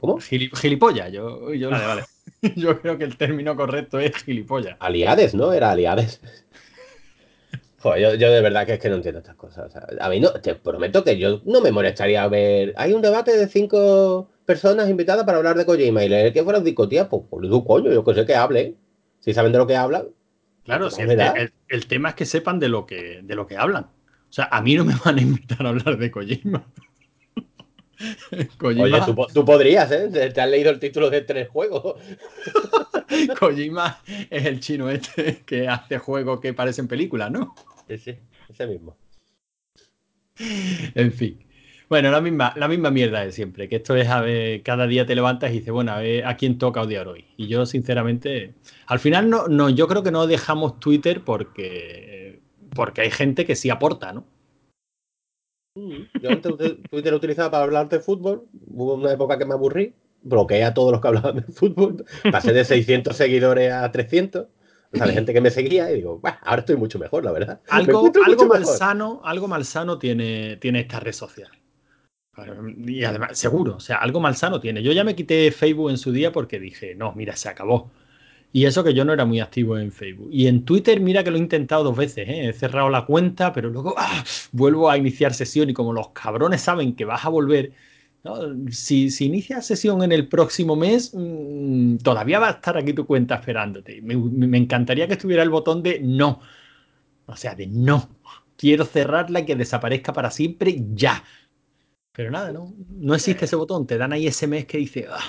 ¿Cómo? Gili- gilipollas, yo, yo, Vale, vale. yo creo que el término correcto es gilipollas. Aliades, ¿no? Era aliades. Joder, yo, yo de verdad que es que no entiendo estas cosas. o sea, a mí no, te prometo que yo no me molestaría ver. Hay un debate de cinco personas invitadas para hablar de Kojima y leer que fueran cinco tías, pues, pues tú, coño, yo que sé que hable. Si saben de lo que hablan. Claro, pues, si el, el- el tema es que sepan de lo que, de lo que hablan. O sea, a mí no me van a invitar a hablar de Kojima. Kojima, Oye, tú, tú podrías, ¿eh? Te has leído el título de tres juegos. Kojima es el chino este que hace juegos que parecen películas, ¿no? Sí, sí, ese mismo. En fin. Bueno, la misma, la misma mierda de siempre, que esto es a ver, cada día te levantas y dices, bueno, a ver a quién toca odiar hoy. Y yo, sinceramente, al final no, no, yo creo que no dejamos Twitter porque, porque hay gente que sí aporta, ¿no? Yo antes Twitter lo utilizaba para hablar de fútbol. Hubo una época que me aburrí. Bloqueé a todos los que hablaban de fútbol. Pasé de 600 seguidores a 300. O sea, de gente que me seguía y digo, "Buah, ahora estoy mucho mejor, la verdad. Algo, algo mucho mejor". malsano, algo malsano tiene, tiene esta red social. Y además, seguro, o sea, algo malsano tiene. Yo ya me quité Facebook en su día porque dije, no, mira, se acabó. Y eso que yo no era muy activo en Facebook. Y en Twitter, mira que lo he intentado dos veces, ¿eh? he cerrado la cuenta, pero luego ¡ah! vuelvo a iniciar sesión y como los cabrones saben que vas a volver, ¿no? si, si inicias sesión en el próximo mes, mmm, todavía va a estar aquí tu cuenta esperándote. Me, me encantaría que estuviera el botón de no. O sea, de no. Quiero cerrarla y que desaparezca para siempre ya. Pero nada, no, no existe ese botón. Te dan ahí ese mes que dice, "Ah".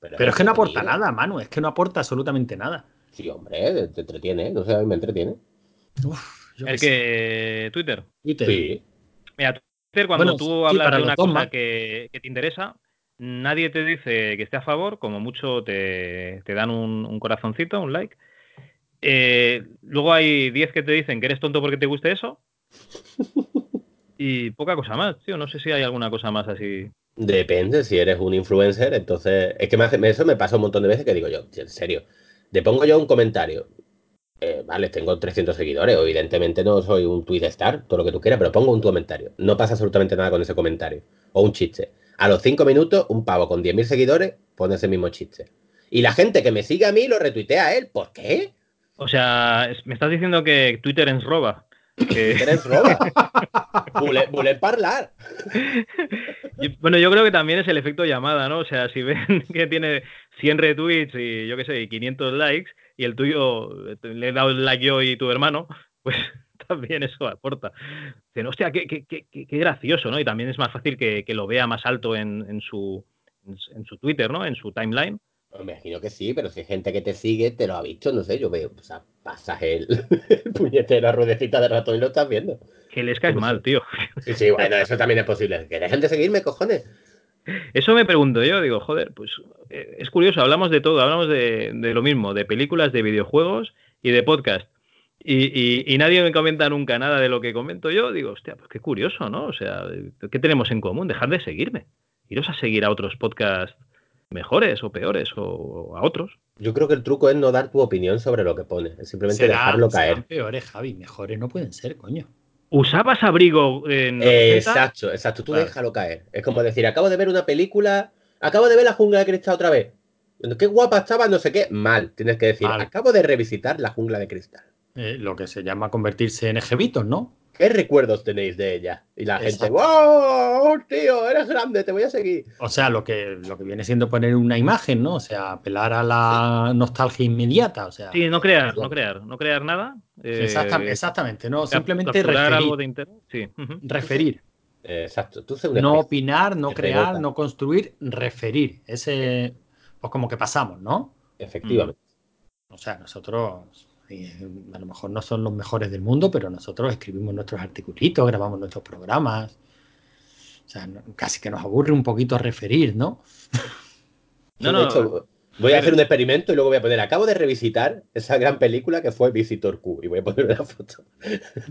pero es que no aporta nada, Manu. Es que no aporta absolutamente nada. Sí, hombre, te entretiene, no sé, a mí me entretiene. Uf, yo El sé. que Twitter. Twitter. Sí. Mira, Twitter, cuando Bueno, tú sí, hablas de una dos cosa que, que te interesa, nadie te dice que esté a favor, como mucho te, te dan un, un corazoncito, un like. Eh, luego hay 10 que te dicen que eres tonto porque te guste eso. Y poca cosa más, tío. No sé si hay alguna cosa más así. Depende, si eres un influencer, entonces. Es que me hace- eso me pasa un montón de veces que digo yo, en serio. Le pongo yo un comentario. eh, vale, tengo 300 seguidores. Evidentemente no soy un tweet star, todo lo que tú quieras, pero pongo un comentario. No pasa absolutamente nada con ese comentario. O un chiste. A los 5 minutos, un pavo con 10.000 seguidores pone ese mismo chiste. Y la gente que me sigue a mí lo retuitea a él. ¿Por qué? O sea, me estás diciendo que Twitter es roba. Que- Eres roba. Parlar. Y, bueno, yo creo que también es el efecto llamada, ¿no? O sea, si ven que tiene 100 retweets y yo qué sé, y 500 likes, y el tuyo eh, le he dado el like yo y tu hermano, pues también eso aporta. Dicen, hostia, qué, qué- qué- qué- qué gracioso, ¿no? Y también es más fácil que, que lo vea más alto en, en su, en, su- en su Twitter, ¿no? En su timeline. Me imagino que sí, pero si hay gente que te sigue, te lo ha visto, no sé, yo veo, o sea, pasas el, el puñetero ruedecita de ratón y lo estás viendo. Que les caes Pues mal, tío. Sí, sí, bueno, eso también es posible. Que dejen de seguirme, cojones. Eso me pregunto yo, digo, joder, pues eh, es curioso, hablamos de todo, hablamos de, de lo mismo, de películas, de videojuegos y de podcast. Y, y- y nadie me comenta nunca nada de lo que comento yo. Digo, hostia, pues qué curioso, ¿no? O sea, ¿qué tenemos en común? Dejar de seguirme. Iros a seguir a otros podcasts mejores o peores o, o a otros. Yo creo que el truco es no dar tu opinión sobre lo que pones, es simplemente dejarlo serán caer. peores, Javi. Mejores no pueden ser, coño. ¿Usabas abrigo en Eh, 80? exacto, exacto, tú Claro. déjalo caer. Es como decir, acabo de ver una película, acabo de ver la jungla de cristal otra vez. Qué guapa estaba, no sé qué. Mal, tienes que decir, Mal. acabo de revisitar la jungla de cristal. Eh, lo que se llama convertirse en ejevitos, ¿no? ¿Qué recuerdos tenéis de ella? Y la gente. ¡wow! Tío, eres grande, te voy a seguir. O sea, lo que, lo que viene siendo poner una imagen, ¿no? O sea, apelar a la nostalgia inmediata. O sea, Sí, no crear, no crear, no crear nada. eh, exacta- exactamente, ¿no? Simplemente referir. algo de interés. Sí. Referir. Exacto, tú No opinar, no crear, rebota. no construir, referir. Ese, pues como que pasamos, ¿no? Efectivamente. O sea, nosotros, a lo mejor no son los mejores del mundo, pero nosotros escribimos nuestros articulitos, grabamos nuestros programas. O sea, casi que nos aburre un poquito referir, ¿no? No, no, de hecho, Voy a hacer un experimento y luego voy a poner, acabo de revisitar esa gran película que fue Visitor Q y voy a poner una foto.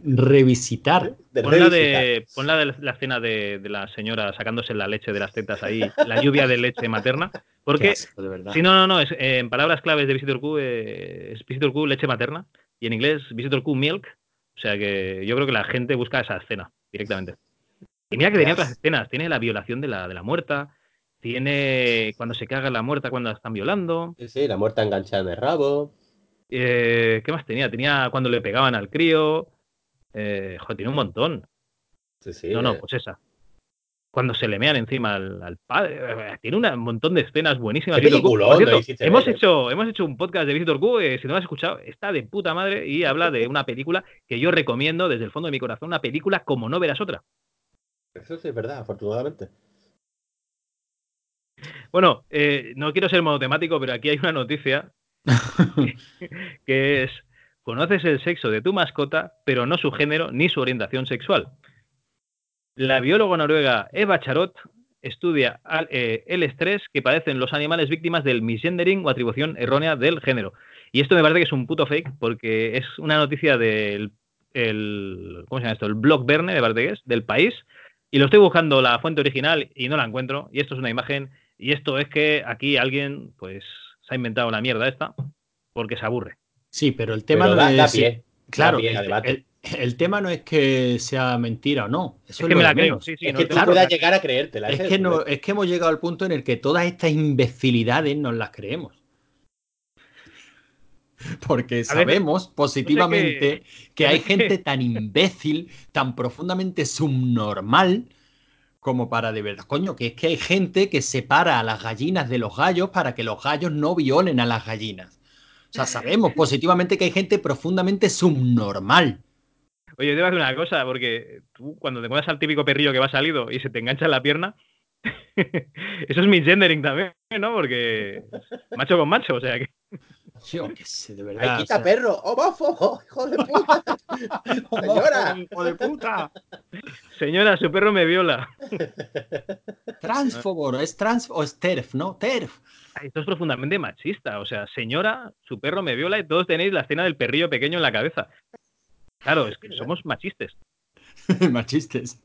Revisitar. De Pon la de, pon la, de la escena de, de la señora sacándose la leche de las tetas ahí, la lluvia de leche materna. Porque, asco, de si no, no, no, es, eh, en palabras claves de Visitor Q eh, es Visitor Q leche materna y en inglés Visitor Q milk. O sea que yo creo que la gente busca esa escena directamente. Y mira que tenía otras escenas. Tiene la violación de la, de la muerta, tiene cuando se caga la muerta cuando la están violando. Sí, sí, la muerta enganchada en el rabo. Eh, ¿Qué más tenía? Tenía cuando le pegaban al crío. Eh, joder, tiene un montón. Sí, sí. No, no, eh, pues esa. Cuando se le mean encima al, al padre. eh, Tiene una- un montón de escenas buenísimas. Qué peliculón cierto, hemos, ver, hecho, hemos hecho un podcast de Visitor Q. eh, si no lo has escuchado, está de puta madre y habla de una película que yo recomiendo desde el fondo de mi corazón. Una película como no verás otra. Eso sí es verdad, afortunadamente. Bueno, eh, no quiero ser monotemático, pero aquí hay una noticia que es: conoces el sexo de tu mascota, pero no su género ni su orientación sexual. La bióloga noruega Eva Charot estudia al- eh, el estrés que padecen los animales víctimas del misgendering o atribución errónea del género. Y esto me parece que es un puto fake porque es una noticia del el, ¿cómo se llama esto? El blog Verne, me parece que es, del país. Y lo estoy buscando la fuente original y no la encuentro. Y esto es una imagen. Y esto es que aquí alguien, pues, se ha inventado la mierda esta porque se aburre. Sí, pero el tema Pero no da, da es. pie. Claro, pie el, debate. el- el tema no es que sea mentira o no. Eso Es que me la creo. Sí, sí, es no, que tú claro, puedas la- llegar a creértela. Es que, no, es que hemos llegado al punto en el que todas estas imbecilidades nos las creemos. Porque sabemos positivamente que hay gente tan imbécil, tan profundamente subnormal, como para de verdad. Coño, que es que hay gente que separa a las gallinas de los gallos para que los gallos no violen a las gallinas. O sea, sabemos positivamente que hay gente profundamente subnormal. Oye, te voy a decir una cosa, porque tú cuando te encuentras al típico perrillo que va salido y se te engancha en la pierna, eso es misgendering también, ¿no? Porque macho con macho, o sea que... Yo qué sé, de ¡Ay, verdad. quita o sea, perro! ¡Homófobo! ¡Hijo de puta! ¡Señora! ¡Hijo de puta! Señora, su perro me viola. Transfobo, ¿no? ¿Es trans o es TERF, no? TERF. Ay, Esto es profundamente machista. O sea, señora, su perro me viola y todos tenéis la escena del perrillo pequeño en la cabeza. Claro, es que somos machistes. Machistes.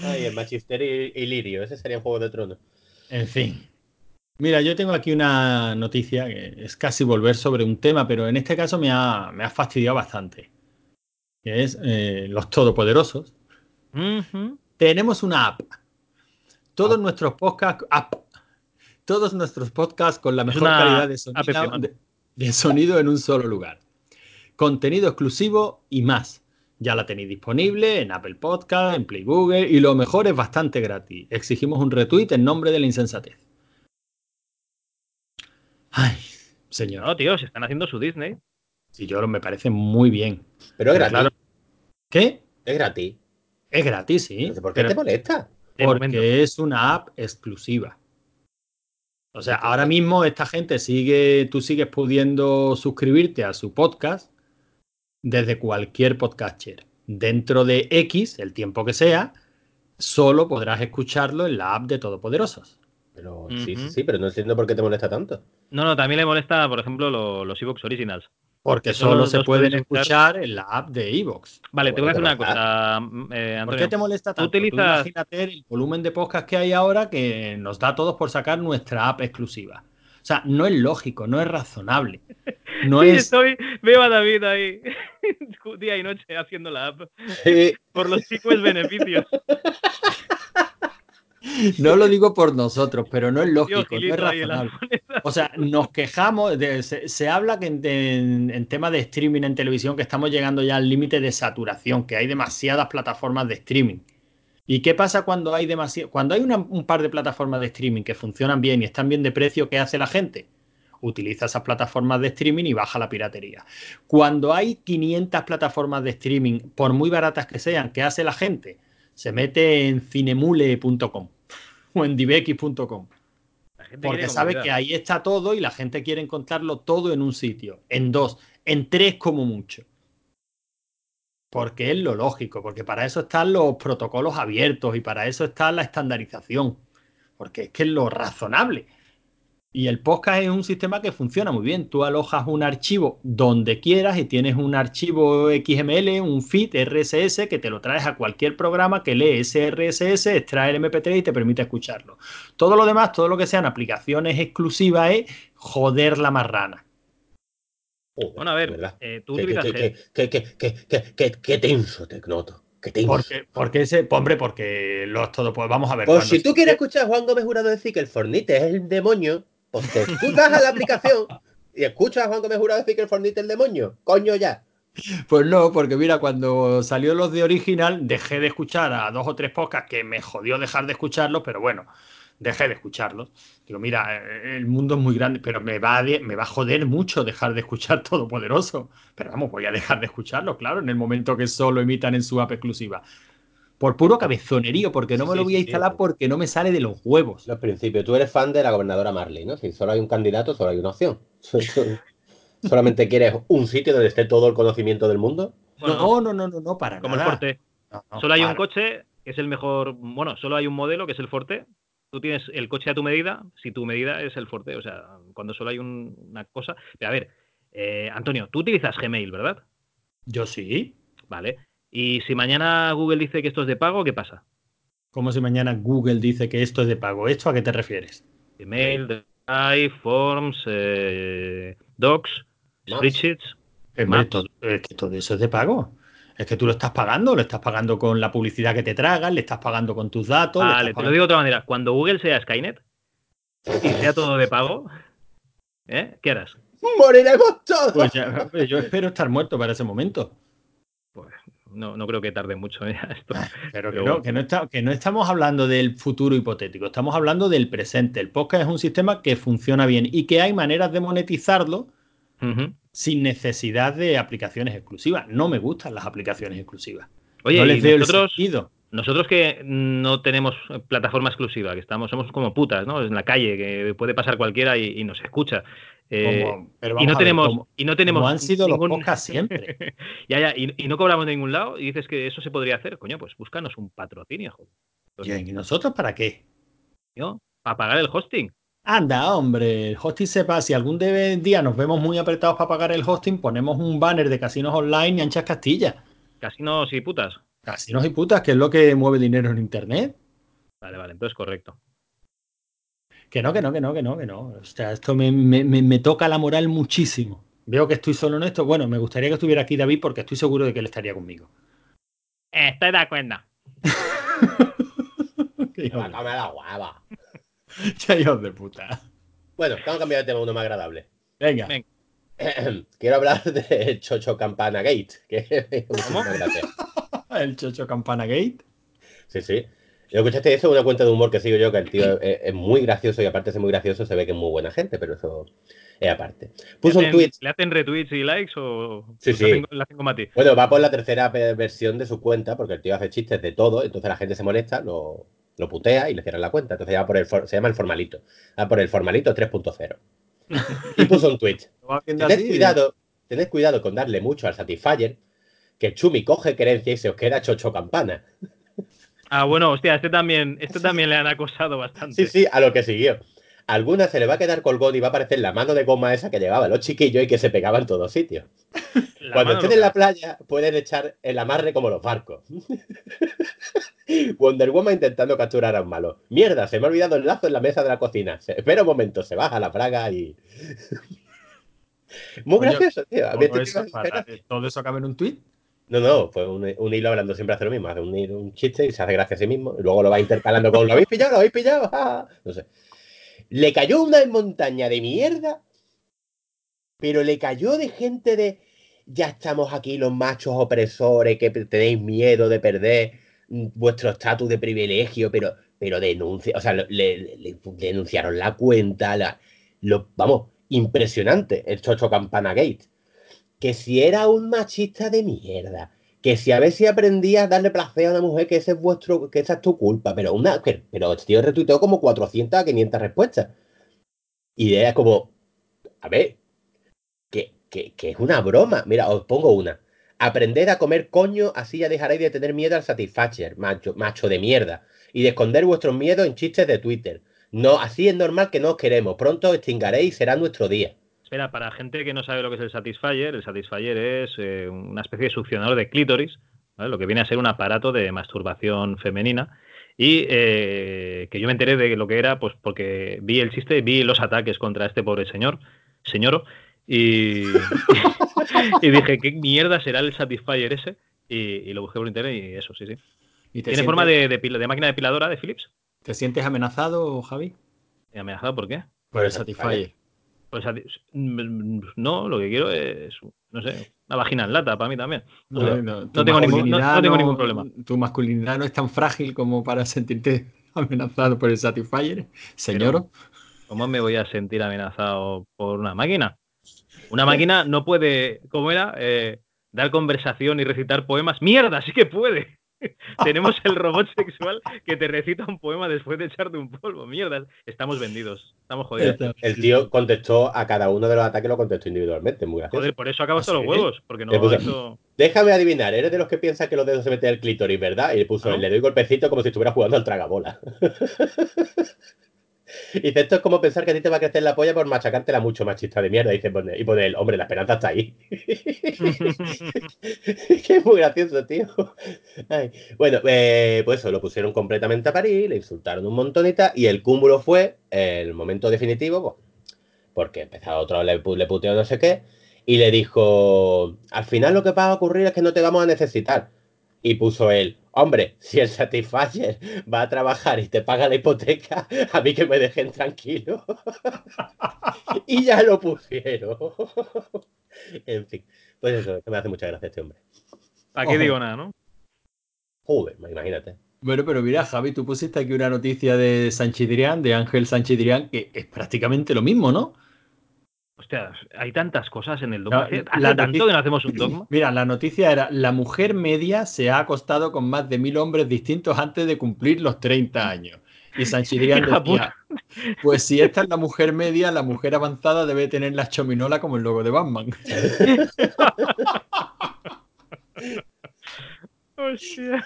Ay, el Machister y, y Lirio. Ese sería Juego de Tronos. En fin. Mira, yo tengo aquí una noticia que es casi volver sobre un tema, pero en este caso me ha, me ha fastidiado bastante. Que es eh, los todopoderosos. Ujú. Tenemos una app. Todos App. nuestros podcasts. App. Todos nuestros podcasts con la mejor calidad de sonido, de- de sonido en un solo lugar. Contenido exclusivo y más. Ya la tenéis disponible en Apple Podcast, en Play Google y lo mejor es bastante gratis. Exigimos un retweet en nombre de la insensatez. Ay, señor. No, tío, se están haciendo su Disney. Si yo me parece muy bien. Pero es gratis. claro. ¿Qué? Es gratis. Es gratis, sí. Entonces, ¿Por qué pero- te molesta? Porque momento. es una app exclusiva. O sea, ahora mismo esta gente sigue, tú sigues pudiendo suscribirte a su podcast desde cualquier podcatcher. Dentro de X, el tiempo que sea, solo podrás escucharlo en la app de Todopoderosos. Pero sí, sí, sí, pero no entiendo por qué te molesta tanto. No, no, también le molesta, por ejemplo, lo- los Evox Originals. Porque Que solo se pueden escuchar en la app de Evox. Vale, te voy a decir Bueno, una cosa, mm, eh, ¿Por qué te molesta tanto? Tú utilizas- imagínate el volumen de podcast que hay ahora que nos da a todos por sacar nuestra app exclusiva. O sea, no es lógico, no es razonable. No Sí, es. estoy, veo a David ahí día y noche haciendo la app Sí, por los sequels beneficios. No lo digo por nosotros, pero no es lógico, no es razonable. O sea, nos quejamos, de- se, se habla que en, en- en tema de streaming en televisión que estamos llegando ya al límite de saturación, que hay demasiadas plataformas de streaming. ¿Y qué pasa cuando hay demasiado, cuando hay una- un par de plataformas de streaming que funcionan bien y están bien de precio? ¿Qué hace la gente? Utiliza esas plataformas de streaming y baja la piratería. Cuando hay 500 plataformas de streaming, por muy baratas que sean, ¿qué hace la gente? Se mete en cinemule.com o en gente Porque sabe que ahí está todo y la gente quiere encontrarlo todo en un sitio, en dos, en tres como mucho. Porque es lo lógico, porque para eso están los protocolos abiertos y para eso está la estandarización. Porque es que es lo razonable. Y el podcast es un sistema que funciona muy bien. Tú alojas un archivo donde quieras y tienes un archivo XML, un feed RSS que te lo traes a cualquier programa que lee ese RSS, extrae el MP3 y te permite escucharlo. Todo lo demás, todo lo que sean aplicaciones exclusivas es joder la marrana. bueno, a ver, eh, tú utilizas... Qué tenso te noto. Porque, porque ese, hombre, porque los todo, pues vamos a ver. Pues si tú quieres escuchar a Juan Gómez Jurado decir que el Fornite es el demonio, pues tú vas a la aplicación y escuchas a Juan Gómez Jurado decir que es el demonio. Coño ya. Pues no, porque mira, cuando salió los de original, dejé de escuchar a dos o tres podcasts que me jodió dejar de escucharlos, pero bueno, dejé de escucharlos. Digo, mira, eh, el mundo es muy grande, pero me va, a me va a joder mucho dejar de escuchar Todopoderoso. Pero vamos, voy a dejar de escucharlo, claro, en el momento que solo emitan en su app exclusiva. Por puro cabezonerío, porque no me lo voy a instalar porque no me sale de los huevos. Los principios. Tú eres fan de la gobernadora Marley, ¿no? Si solo hay un candidato, solo hay una opción. ¿Solamente quieres un sitio donde esté todo el conocimiento del mundo? no, no, no, no, no, para Como el Forte. solo hay un coche que es el mejor. Bueno, solo hay un modelo que es el Forte. Tú tienes el coche a tu medida, si tu medida es el Forte. O sea, cuando solo hay una cosa. Pero a ver, eh, Antonio, tú utilizas Gmail, ¿verdad? Yo sí. Vale. Y si mañana Google dice que esto es de pago, ¿qué pasa? ¿Cómo si mañana Google dice que esto es de pago? ¿Esto a qué te refieres? Email, Drive, Forms, eh, Docs, Spreadsheets. Todo, es que todo eso es de pago. Es que tú lo estás pagando, lo estás pagando con la publicidad que te tragan, le estás pagando con tus datos. Vale, te lo digo de otra manera. Cuando Google sea Skynet y sea todo de pago, ¿eh? ¿qué harás? ¡Moriremos todos! Pues yo espero estar muerto para ese momento. No, no creo que tarde mucho en esto. Ah, pero, que, no, que, no está, que no estamos hablando del futuro hipotético, estamos hablando del presente. El podcast es un sistema que funciona bien y que hay maneras de monetizarlo sin necesidad de aplicaciones exclusivas. No me gustan las aplicaciones exclusivas. Oye, no les nosotros, nosotros que no tenemos plataforma exclusiva, que estamos, somos como putas, ¿no? En la calle, que puede pasar cualquiera y nos escucha. Eh, y, no tenemos, y no tenemos. han sido los podcasts siempre. ya, ya, y, no cobramos de ningún lado y dices que eso se podría hacer. Coño, pues búscanos un patrocinio, joder. ¿Y nosotros para qué? ¿Yo? Para pagar el hosting. Anda, hombre, el hosting sepa, si algún día nos vemos muy apretados para pagar el hosting, ponemos un banner de casinos online y anchas castillas. Casinos y putas. Casinos y putas, que es lo que mueve dinero en internet. Vale, vale, entonces correcto. Que no, que no, que no, que no, que no. O sea, esto me, toca la moral muchísimo. Veo que estoy solo en esto. Bueno, me gustaría que estuviera aquí David porque estoy seguro de que él estaría conmigo. Estoy de acuerdo. me la guava. Ya hijos de puta. Bueno, vamos a cambiar de tema uno más agradable. Venga. Quiero hablar de Chocho Campana Gate. Que ¿Cómo? ¿El Chocho Campana Gate? Sí, sí. Lo escuchaste eso es una cuenta de humor que sigo yo, que el tío es, muy gracioso y aparte de ser muy gracioso se ve que es muy buena gente, pero eso es aparte. Puso un tweet. ¿Le hacen retweets y likes o sí, sí. La hacen? Bueno, va por la tercera versión de su cuenta porque el tío hace chistes de todo, entonces la gente se molesta, lo, lo putea y le cierran la cuenta. Entonces ya por el se llama el formalito. Va por el formalito 3.0. y puso un tweet. Tened cuidado, tened cuidado con darle mucho al Satisfyer, que Chumi coge creencia y se os queda chocho campana. Ah, bueno, hostia, este también, este también le han acosado bastante. Sí, sí, a lo que siguió. Alguna se le va a quedar colgón y va a aparecer la mano de goma esa que llevaba los chiquillos y que se pegaba en todos sitios. Cuando estén en la playa, pueden echar el amarre como los barcos. Wonder Woman intentando capturar a un malo. Mierda, se me ha olvidado el lazo en la mesa de la cocina. espera un momento, se baja la fraga y. Muy gracioso, tío. ¿Todo eso cabe en un tuit? No, no, pues un, hilo hablando siempre hace lo mismo, hace un, un, chiste y se hace gracia a sí mismo, y luego lo va intercalando con ¿lo habéis pillado? ¿Lo habéis pillado? no sé. Le cayó una montaña de mierda, pero le cayó de gente de ya estamos aquí los machos opresores que tenéis miedo de perder vuestro estatus de privilegio, pero, pero denuncia, o sea, denunciaron la cuenta, la, lo, vamos, impresionante el Chocho Campana Gate que si era un machista de mierda, que si a ver si aprendía a darle placer a una mujer, que ese es vuestro, que esa es tu culpa, pero una, pero el tío retuiteó como 400 a 500 respuestas. Y es como, a ver, que, que, es una broma. Mira, os pongo una. Aprender a comer coño, así ya dejaréis de tener miedo al Satisfacher, macho, macho de mierda. Y de esconder vuestros miedos en chistes de Twitter. No, así es normal que no os queremos. Pronto extingaréis y será nuestro día. Espera, para gente que no sabe lo que es el Satisfyer, el Satisfyer es eh, una especie de succionador de clítoris, ¿vale? lo que viene a ser un aparato de masturbación femenina. Y eh, que yo me enteré de lo que era, pues porque vi el chiste, vi los ataques contra este pobre señor, señoro, y, y dije, ¿qué mierda será el Satisfyer ese? Y, y lo busqué por internet y eso, sí, sí. ¿Y te Tiene sientes- forma de, de de máquina depiladora de Philips. ¿Te sientes amenazado, Javi? ¿Y amenazado por qué? Por el el Satisfyer. Pues mm, no, lo que quiero es, no sé, una vagina en lata para mí también. No, tengo ningún- tengo problema. Tu masculinidad no es tan frágil como para sentirte amenazado por el Satisfyer, señor. ¿Cómo me voy a sentir amenazado por una máquina? Una máquina no puede, ¿cómo era? Eh, dar conversación y recitar poemas. ¡Mierda! Sí que puede. Tenemos el robot sexual que te recita un poema después de echarte un polvo. Mierda, estamos vendidos. Estamos jodidos. El tío contestó a cada uno de los ataques, lo contestó individualmente. Muy gracioso. Joder, por eso acabo hasta ¿Ah, los sí? huevos. Porque no hizo- Déjame adivinar, eres de los que piensan que los dedos se meten en el clítoris, ¿verdad? Y le puso, ¿No? le doy golpecito como si estuviera jugando al tragabola. Y dice, esto es como pensar que a ti te va a crecer la polla por machacártela mucho, machista de mierda. Y dice, y pone el, hombre, la esperanza está ahí. es muy gracioso, tío. Bueno, eh, pues eso, lo pusieron completamente a parir, le insultaron un montón y el cúmulo fue el momento definitivo, pues, porque empezaba otro, le, le puteó no sé qué, y le dijo, al final lo que va a ocurrir es que no te vamos a necesitar. Y puso él, hombre, si el Satisfyer va a trabajar y te paga la hipoteca, a mí que me dejen tranquilo. y ya lo pusieron. en fin, pues eso, que me hace mucha gracia este hombre. ¿Para qué Ojo. digo nada, no? Joder, imagínate. Bueno, pero mira, Javi, tú pusiste aquí una noticia de Sanchidrián, de Ángel Sanchidrián, que es prácticamente lo mismo, ¿no? Hostia, hay tantas cosas en el dogma. No, Hace, la tanto noticia- que no hacemos un dogma. Mira, la noticia era, la mujer media se ha acostado con más de mil hombres distintos antes de cumplir los 30 años. Y Sanchidrián decía, pues si esta es la mujer media, la mujer avanzada debe tener la chominola como el logo de Batman. Hostia.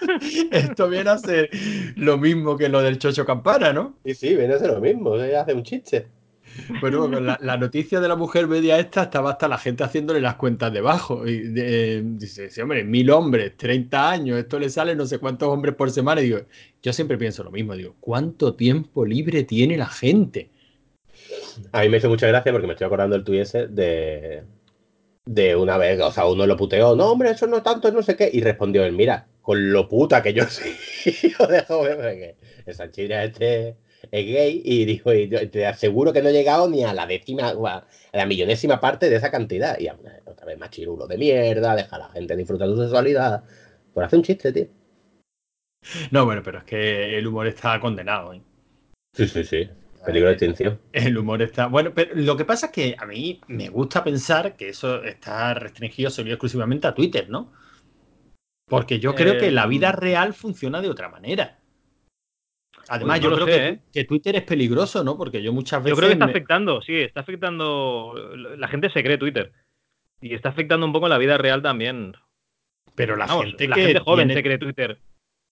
Esto viene a ser lo mismo que lo del Chocho Campana, ¿no? Sí, sí, viene a ser lo mismo, hace un chiste. Bueno, con la, noticia de la mujer media esta estaba hasta la gente haciéndole las cuentas debajo. Y de- dice, hombre, mil hombres, 30 años, esto le sale no sé cuántos hombres por semana. Y digo, yo siempre pienso lo mismo, digo, ¿cuánto tiempo libre tiene la gente? A mí me hizo mucha gracia porque me estoy acordando del tuit ese de, de una vez, o sea, uno lo puteó, no, hombre, eso no tanto, no sé qué, y respondió él, mira, con lo puta que yo soy, de joven, porque el Sanchira este es gay, y dijo, y yo te aseguro que no he llegado ni a la décima, o a la millonésima parte de esa cantidad, y otra vez más chirulo de mierda, deja a la gente disfrutar de su sexualidad, por hacer un chiste, tío. No, bueno, pero es que el humor está condenado. ¿eh? Sí, sí, sí, peligro de extinción. El humor está. Bueno, pero lo que pasa es que a mí me gusta pensar que eso está restringido solo y exclusivamente a Twitter, ¿no? Porque yo creo que la vida Eh, real funciona de otra manera. Además, Pues yo no lo creo sé, que, ¿eh? que Twitter es peligroso, ¿no? Porque yo muchas veces. Yo creo que está me- afectando, sí, está afectando. La gente se cree Twitter. Y está afectando un poco la vida real también. Pero la Vamos, gente la que gente joven tiene- se cree Twitter.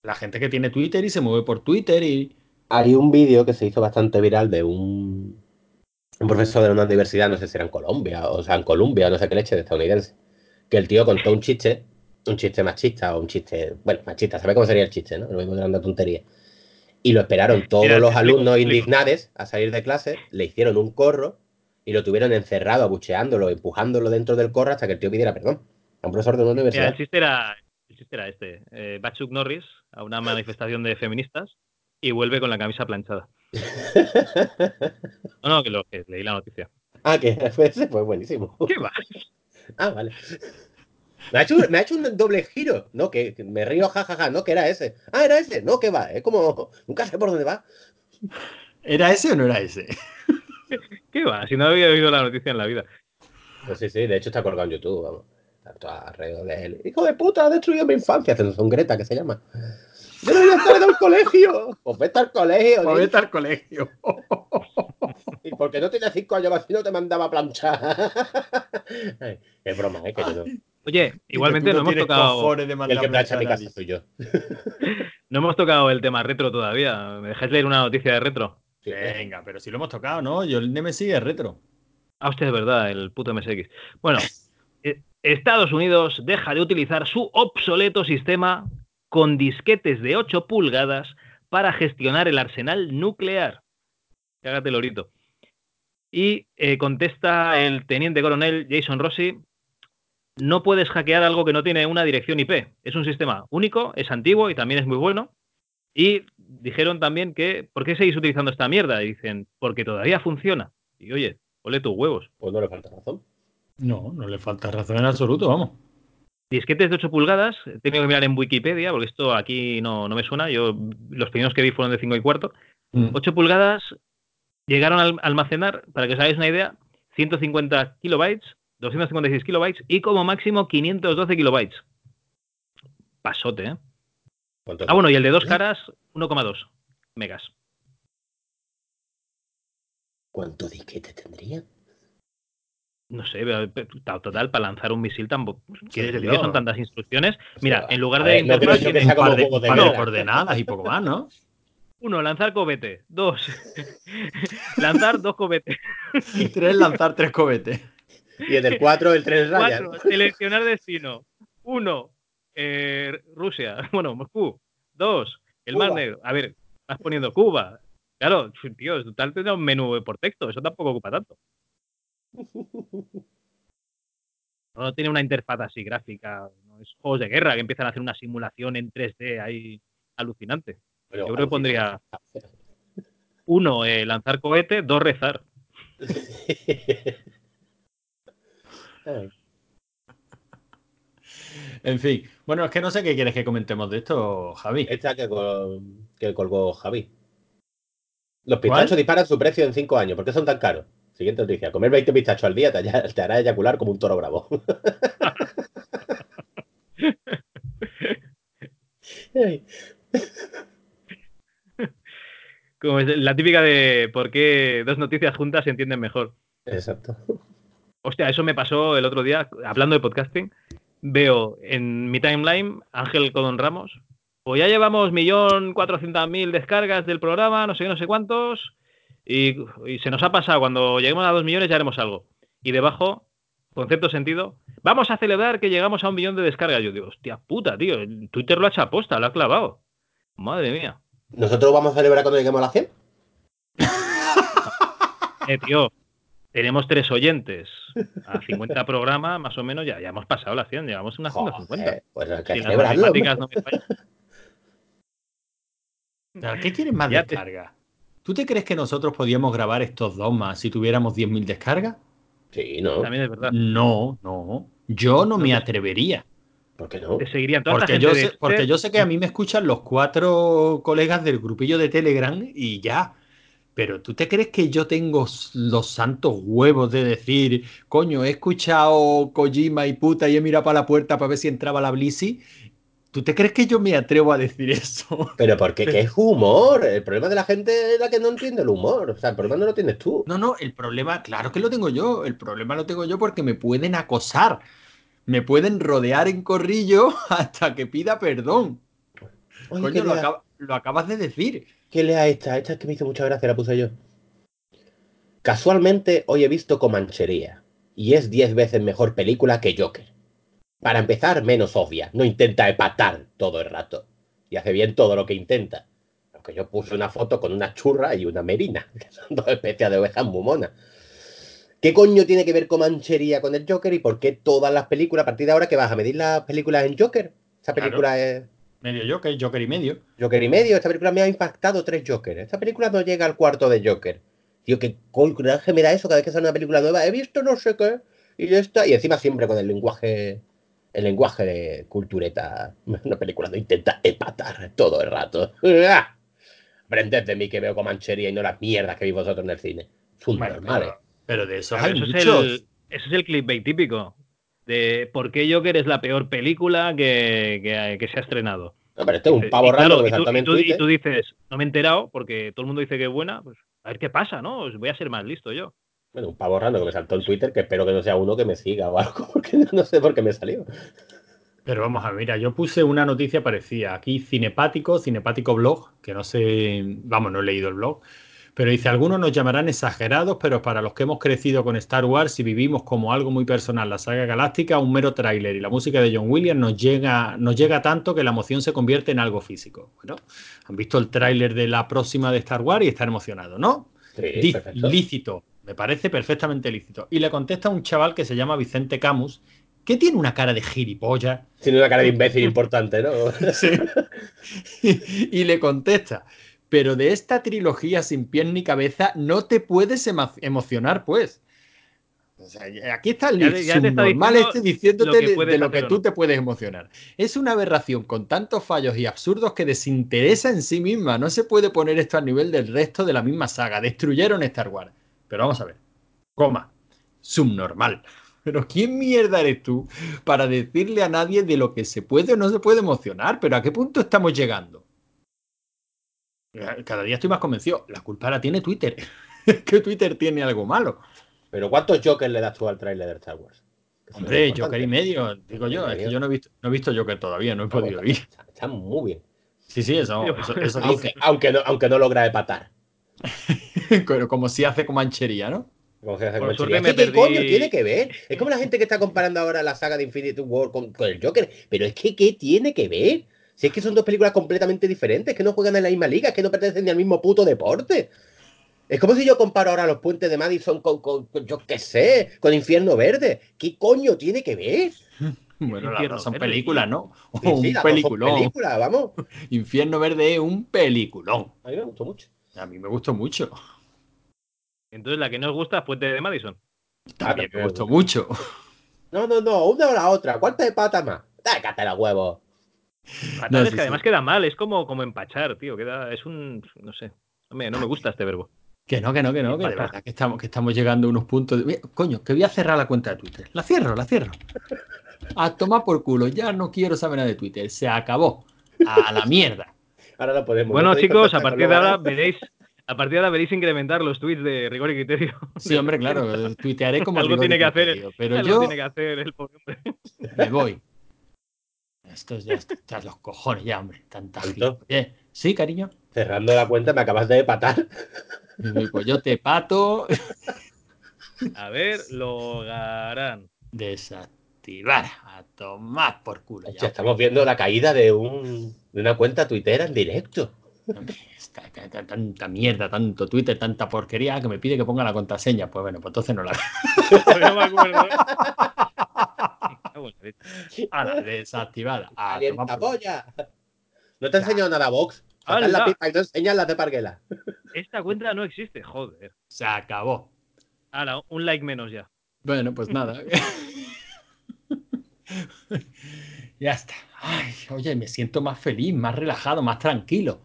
La gente que tiene Twitter y se mueve por Twitter y. Hay un vídeo que se hizo bastante viral de un, un profesor de una universidad, no sé si era en Colombia, o sea, en Colombia, no sé qué leche, de estadounidense, que el tío contó un chiste, un chiste machista o un chiste, bueno, machista, ¿sabe cómo sería el chiste, no? Lo mismo de una tontería. Y lo esperaron todos Mira, los alumnos indignados a salir de clase, le hicieron un corro y lo tuvieron encerrado, abucheándolo, empujándolo dentro del corro hasta que el tío pidiera perdón. A un profesor de una Mira, universidad. el chiste era, el chiste era este. Eh, va Chuck Norris a una manifestación de feministas y vuelve con la camisa planchada. No, no, que, lo, que leí la noticia. ah, que fue ese, fue buenísimo. ¿Qué va? Ah, vale. Me ha, hecho, me ha hecho un doble giro, ¿no? Que, que me río, jajaja, no, que era ese. Ah, era ese, no, que va, es como, nunca sé por dónde va. ¿Era ese o no era ese? ¿Qué va? Si no había oído la noticia en la vida. Pues sí, sí, de hecho está colgado en YouTube, vamos. Está todo alrededor de él. Hijo de puta, ha destruido mi infancia, haciendo un Greta, que se llama. Yo no voy a estar en el colegio. Pues vete al colegio, Pues vete al colegio. Y porque no tienes cinco años más, no te mandaba a planchar. Es broma, ¿eh? Que yo no. Oye, igualmente no hemos tocado, de El que plancha mi casa soy yo. no hemos tocado el tema retro todavía. ¿Me dejáis leer una noticia de retro? Venga, pero si lo hemos tocado, ¿no? Yo el Nemesis es retro. Ah, usted es verdad, el puto MSX. Bueno, eh, Estados Unidos deja de utilizar su obsoleto sistema con disquetes de 8 pulgadas para gestionar el arsenal nuclear. Cágate lorito. Y eh, contesta el teniente coronel Jason Rossi, no puedes hackear algo que no tiene una dirección IP. Es un sistema único, es antiguo y también es muy bueno. Y dijeron también que, ¿por qué seguís utilizando esta mierda? Y dicen, porque todavía funciona. Y oye, ole tus huevos. Pues no le falta razón. No, no le falta razón en absoluto, vamos. Disquetes de 8 pulgadas, he tenido que mirar en Wikipedia, porque esto aquí no, no me suena. Yo, los primeros que vi fueron de 5 y cuarto. Mm. 8 pulgadas llegaron a almacenar, para que os hagáis una idea, 150 kilobytes, 256 kilobytes y como máximo 512 kilobytes. Pasote, ¿eh? ¿Cuánto- Ah, bueno, y el de dos caras, 1,2 megas. ¿Cuánto disquete tendría? No sé, total, para lanzar un misil tampoco. ¿Quieres Sí, decir que son tantas instrucciones? Mira, en lugar de ver, no creo que sea como de, coordenadas y poco más, ¿no? uno, lanzar cohete. Dos, lanzar dos cohetes. Y tres, lanzar tres cohetes. Y en el 4, el 3 rayas. Seleccionar destino. Uno, eh, Rusia. Bueno, Moscú. Dos, el Mar Cuba. Negro. A ver, estás poniendo Cuba. Claro, tío, en total tendrá un menú por texto. Eso tampoco ocupa tanto. No tiene una interfaz así gráfica. No es juegos de guerra que empiezan a hacer una simulación en 3D ahí alucinante. Pero, Yo creo que pondría uno, eh, lanzar cohete, dos, rezar. En fin. Bueno, es que no sé qué quieres que comentemos de esto, Javi. Esta que, col- que colgó Javi. Los pistachos ¿Cuál? disparan su precio en 5 años. ¿Por qué son tan caros? Siguiente noticia. Comer 20 pistachos al día te, te hará eyacular como un toro bravo. Como es la típica de por qué dos noticias juntas se entienden mejor. Exacto. Hostia, eso me pasó el otro día, hablando de podcasting. Veo en mi timeline Ángel Codón Ramos. Pues ya llevamos millón cuatrocientas mil descargas del programa, no sé qué, no sé cuántos. Y, y se nos ha pasado, cuando lleguemos a dos millones ya haremos algo. Y debajo, concepto sentido, vamos a celebrar que llegamos a un millón de descargas. Yo digo, hostia puta, tío, Twitter lo ha hecho aposta, lo ha clavado. Madre mía. ¿Nosotros vamos a celebrar cuando lleguemos a la 100? Eh, tío, tenemos tres oyentes. A 50 programas, más o menos, ya, ya hemos pasado la 100, llevamos unas 150. Joder, pues hay que Si las celebrarlo. matemáticas no me fallan. ¿Pero ¿Qué quieres más Ya te- descargas? ¿Tú te crees que nosotros podíamos grabar estos dos más si tuviéramos 10.000 descargas? Sí, ¿no? También es verdad. No, no. Yo no me atrevería. ¿Por qué no? Te seguirían toda Porque gente yo, de sé, porque Twitter. yo sé que a mí me escuchan los cuatro colegas del grupillo de Telegram y ya. Pero ¿tú te crees que yo tengo los santos huevos de decir, coño, he escuchado Kojima y puta y he mirado para la puerta para ver si entraba la Blissy? ¿Tú te crees que yo me atrevo a decir eso? Pero porque ¿qué es humor? El problema de la gente es la que no entiende el humor. O sea, el problema no lo tienes tú. No, no, el problema, claro que lo tengo yo. El problema lo tengo yo porque me pueden acosar. Me pueden rodear en corrillo hasta que pida perdón. Oye, Coño, ¿qué, lo, lea, acaba- lo acabas de decir. ¿Qué lea esta? Esta es que me hizo mucha gracia, la puse yo. Casualmente hoy he visto Comanchería y es 10 veces mejor película que Joker. Para empezar, menos obvia, no intenta epatar todo el rato y hace bien todo lo que intenta. Aunque yo puse una foto con una churra y una merina, que son dos especies de ovejas muy monas. ¿Qué coño tiene que ver Comanchería con el Joker y por qué todas las películas, a partir de ahora que vas a medir las películas en Joker? Esa Claro. película es... Medio Joker, Joker y medio. Joker y medio. Esta película me ha impactado tres Joker. Esta película no llega al cuarto de Joker. Tío, qué coraje me da eso cada vez que sale una película nueva. He visto no sé qué. Y esta. Y encima siempre con el lenguaje. El lenguaje de cultureta. Una película no intenta empatar todo el rato. Aprended de mí que veo comanchería y no las mierdas que veis vosotros en el cine. Son Bueno, normales. pero, pero de esos hay eso, es muchos. el, eso es el clickbait típico. De por qué Joker es la peor película que, que- que se ha estrenado. No, pero este es un Y pavo claro, raro que me y tú- y tú- y Twitter. tú dices, no me he enterado porque todo el mundo dice que es buena. Pues a ver qué pasa, ¿no? Os voy a ser más listo yo. Bueno, un pavo raro que me saltó en Twitter que espero que no sea uno que me siga o algo. Porque no, no sé por qué me salió. Pero vamos a ver, mira, yo puse una noticia parecida. Aquí Cinepático, Cinepático Blog, que no sé, vamos, no he leído el blog, Pero dice, algunos nos llamarán exagerados, pero para los que hemos crecido con Star Wars y vivimos como algo muy personal la saga galáctica, un mero tráiler y la música de John Williams nos llega, nos llega tanto que la emoción se convierte en algo físico. Bueno, han visto el tráiler de la próxima de Star Wars y están emocionados, ¿no? Sí, lícito, me parece perfectamente lícito. Y le contesta un chaval que se llama Vicente Camus, que tiene una cara de gilipollas. Tiene una cara de imbécil importante, ¿no? Sí. y le contesta, pero de esta trilogía sin pies ni cabeza no te puedes emo- emocionar, pues. O sea, aquí está el Ya ya te está subnormal diciendo este diciéndote lo de- lo que tú no. te puedes emocionar. Es una aberración con tantos fallos y absurdos que desinteresa en sí misma. No se puede poner esto al nivel del resto de la misma saga. Destruyeron Star Wars. Pero vamos a ver. Coma. Subnormal. Pero ¿quién mierda eres tú para decirle a nadie de lo que se puede o no se puede emocionar? ¿Pero a qué punto estamos llegando? Cada día estoy más convencido. La culpa la tiene Twitter. que Twitter tiene algo malo. Pero ¿cuántos Jokers le das tú al tráiler de Star Wars? Hombre. Joker y medio, digo yo. Es que yo no he visto, no he visto Joker todavía, no he podido ir. Está, está muy bien. Sí, sí, eso, eso, eso Aunque, dice. aunque, no, aunque no logra empatar. Pero como si hace con manchería, ¿no? Como se hace Por me que, ¿Qué perdí- coño tiene que ver? Es como la gente que está comparando ahora la saga de Infinity War con, con el Joker. Pero es que, ¿qué tiene que ver? Si es que son dos películas completamente diferentes, que no juegan en la misma liga, que no pertenecen ni al mismo puto deporte. Es como si yo comparo ahora los puentes de Madison con, con- con, yo qué sé, con Infierno Verde. ¿Qué coño tiene que ver? Bueno, las dos son películas, ¿no? Sí, O sí, un las dos son peliculón. películas, vamos. Infierno Verde es un peliculón. A mí me gustó mucho. A mí me gustó mucho. Entonces la que no os gusta es Puente de Madison. También me también. gustó mucho. No, no, no, una o la otra. ¿Cuántas de pata más? Déjate los huevos. Fatal No, es sí, que además sí. queda mal, es como, como empachar, tío. Queda, es un. No sé. Hombre, no me gusta este verbo. Que no, que no, que no, que verdad que estamos, que estamos llegando a unos puntos. De... Coño, que voy a cerrar la cuenta de Twitter. La cierro, la cierro. A tomar por culo. Ya no quiero saber nada de Twitter. Se acabó. A la mierda. Ahora lo podemos. Bueno, ¿no podéis chicos, a partir de ahora veréis. A partir de ahora veréis incrementar los tweets de rigor y criterio. Sí, hombre, claro. Tuitearé como Algo tiene que hacer, criterio, Pero Algo yo tiene que hacer el pobre hombre. me voy. Esto es ya está los cojones, ya, hombre. Tanta ¿Tanto? gilipollez. Sí, cariño. Cerrando la cuenta, me acabas de patar. Pues yo te pato. A ver, lo harán. Desactivar. A tomar por culo. Ya Ya, estamos viendo la caída de, un, de una cuenta tuitera en directo. Esta- tanta mierda, tanto Twitter, tanta porquería que me pide que ponga la contraseña. Pues bueno, pues entonces no la no me acuerdo. Me en la desactivada. A tomar ¡Calienta por- polla! No te enseñado nada, Vox. Sacas la pipa y no enseñas las de Parguela. Esta cuenta no existe, joder. Se acabó. Ahora, un like menos ya. Bueno, pues nada. ya está. Ay, oye, me siento más feliz, más relajado, más tranquilo.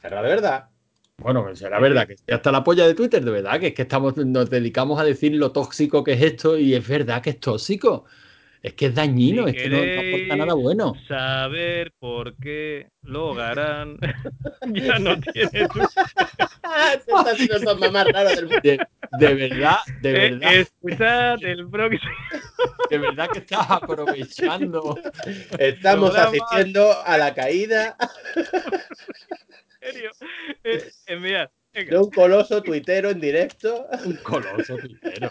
Será de verdad. Bueno, pues será verdad que estoy hasta la polla de Twitter, de verdad, que es que estamos, nos dedicamos a decir lo tóxico que es esto y es verdad que es tóxico. Es que es dañino, Si es que no, no aporta nada bueno. Saber por qué lo harán. ya no tiene tu... De, de verdad, de Eh, verdad, Escuchad el próximo. de verdad que estás aprovechando. Estamos Programa. asistiendo a la caída En serio. Eh, de un coloso tuitero en directo, Un coloso tuitero.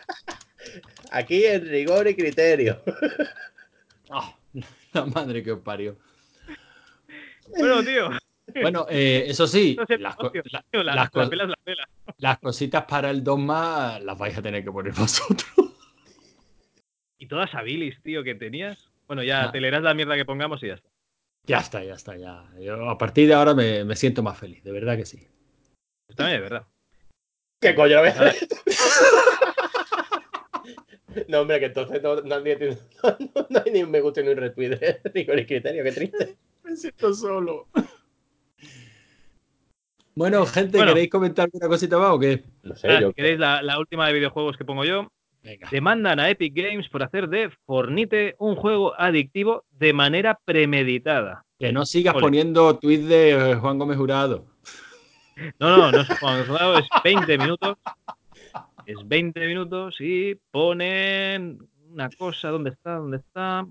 Aquí en rigor y criterio. Ah, la madre que os parió. Bueno, tío. Bueno, eh, eso sí, No sé, las, co- tío, la- tío, la, las la co- pela es la pela. las cositas para el dogma las vais a tener que poner vosotros. Y todas habilis, tío, que tenías. Bueno, ya Ah. te leerás la mierda que pongamos y ya está. Ya está, ya está, ya. Yo a partir de ahora me, me siento más feliz, de verdad que sí. Está bien, de verdad. ¿Qué coño ves? No, hombre, que entonces no, nadie tiene- no, no hay ni un me gusta ni un retweet de rigor y criterio, qué triste. Me siento solo. Bueno, gente, Bueno. ¿queréis comentar alguna cosita más o qué? No sé, Ah, yo. ¿Queréis la, la última de videojuegos que pongo yo? Venga. Demandan a Epic Games por hacer de Fornite un juego adictivo de manera premeditada. Que no sigas Ole. poniendo tweets de eh, Juan Gómez Jurado. No, no, no es Juan Jurado, es 20 minutos. Es 20 minutos y ponen una cosa. ¿Dónde está? ¿Dónde está?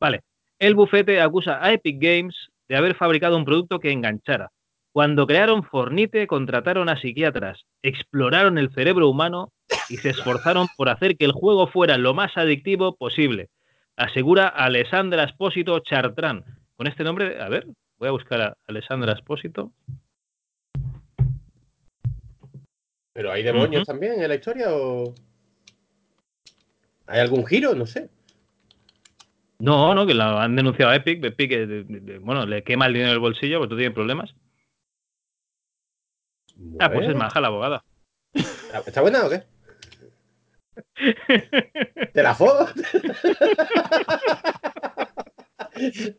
Vale. El bufete acusa a Epic Games de haber fabricado un producto que enganchara. Cuando crearon Fornite, contrataron a psiquiatras, exploraron el cerebro humano y se esforzaron por hacer que el juego fuera lo más adictivo posible. Asegura Alessandra Espósito Chartrán. Con este nombre, a ver, voy a buscar a Alessandra Espósito. ¿Pero hay demonios también en la historia o...? ¿Hay algún giro? No sé. No, no, que la han denunciado a Epic. Epic, eh, de- de- bueno, le quema el dinero del bolsillo porque tú tienes problemas. Ah, pues es maja la abogada. ¿Está- ¿Está buena o qué? ¿Te la fo?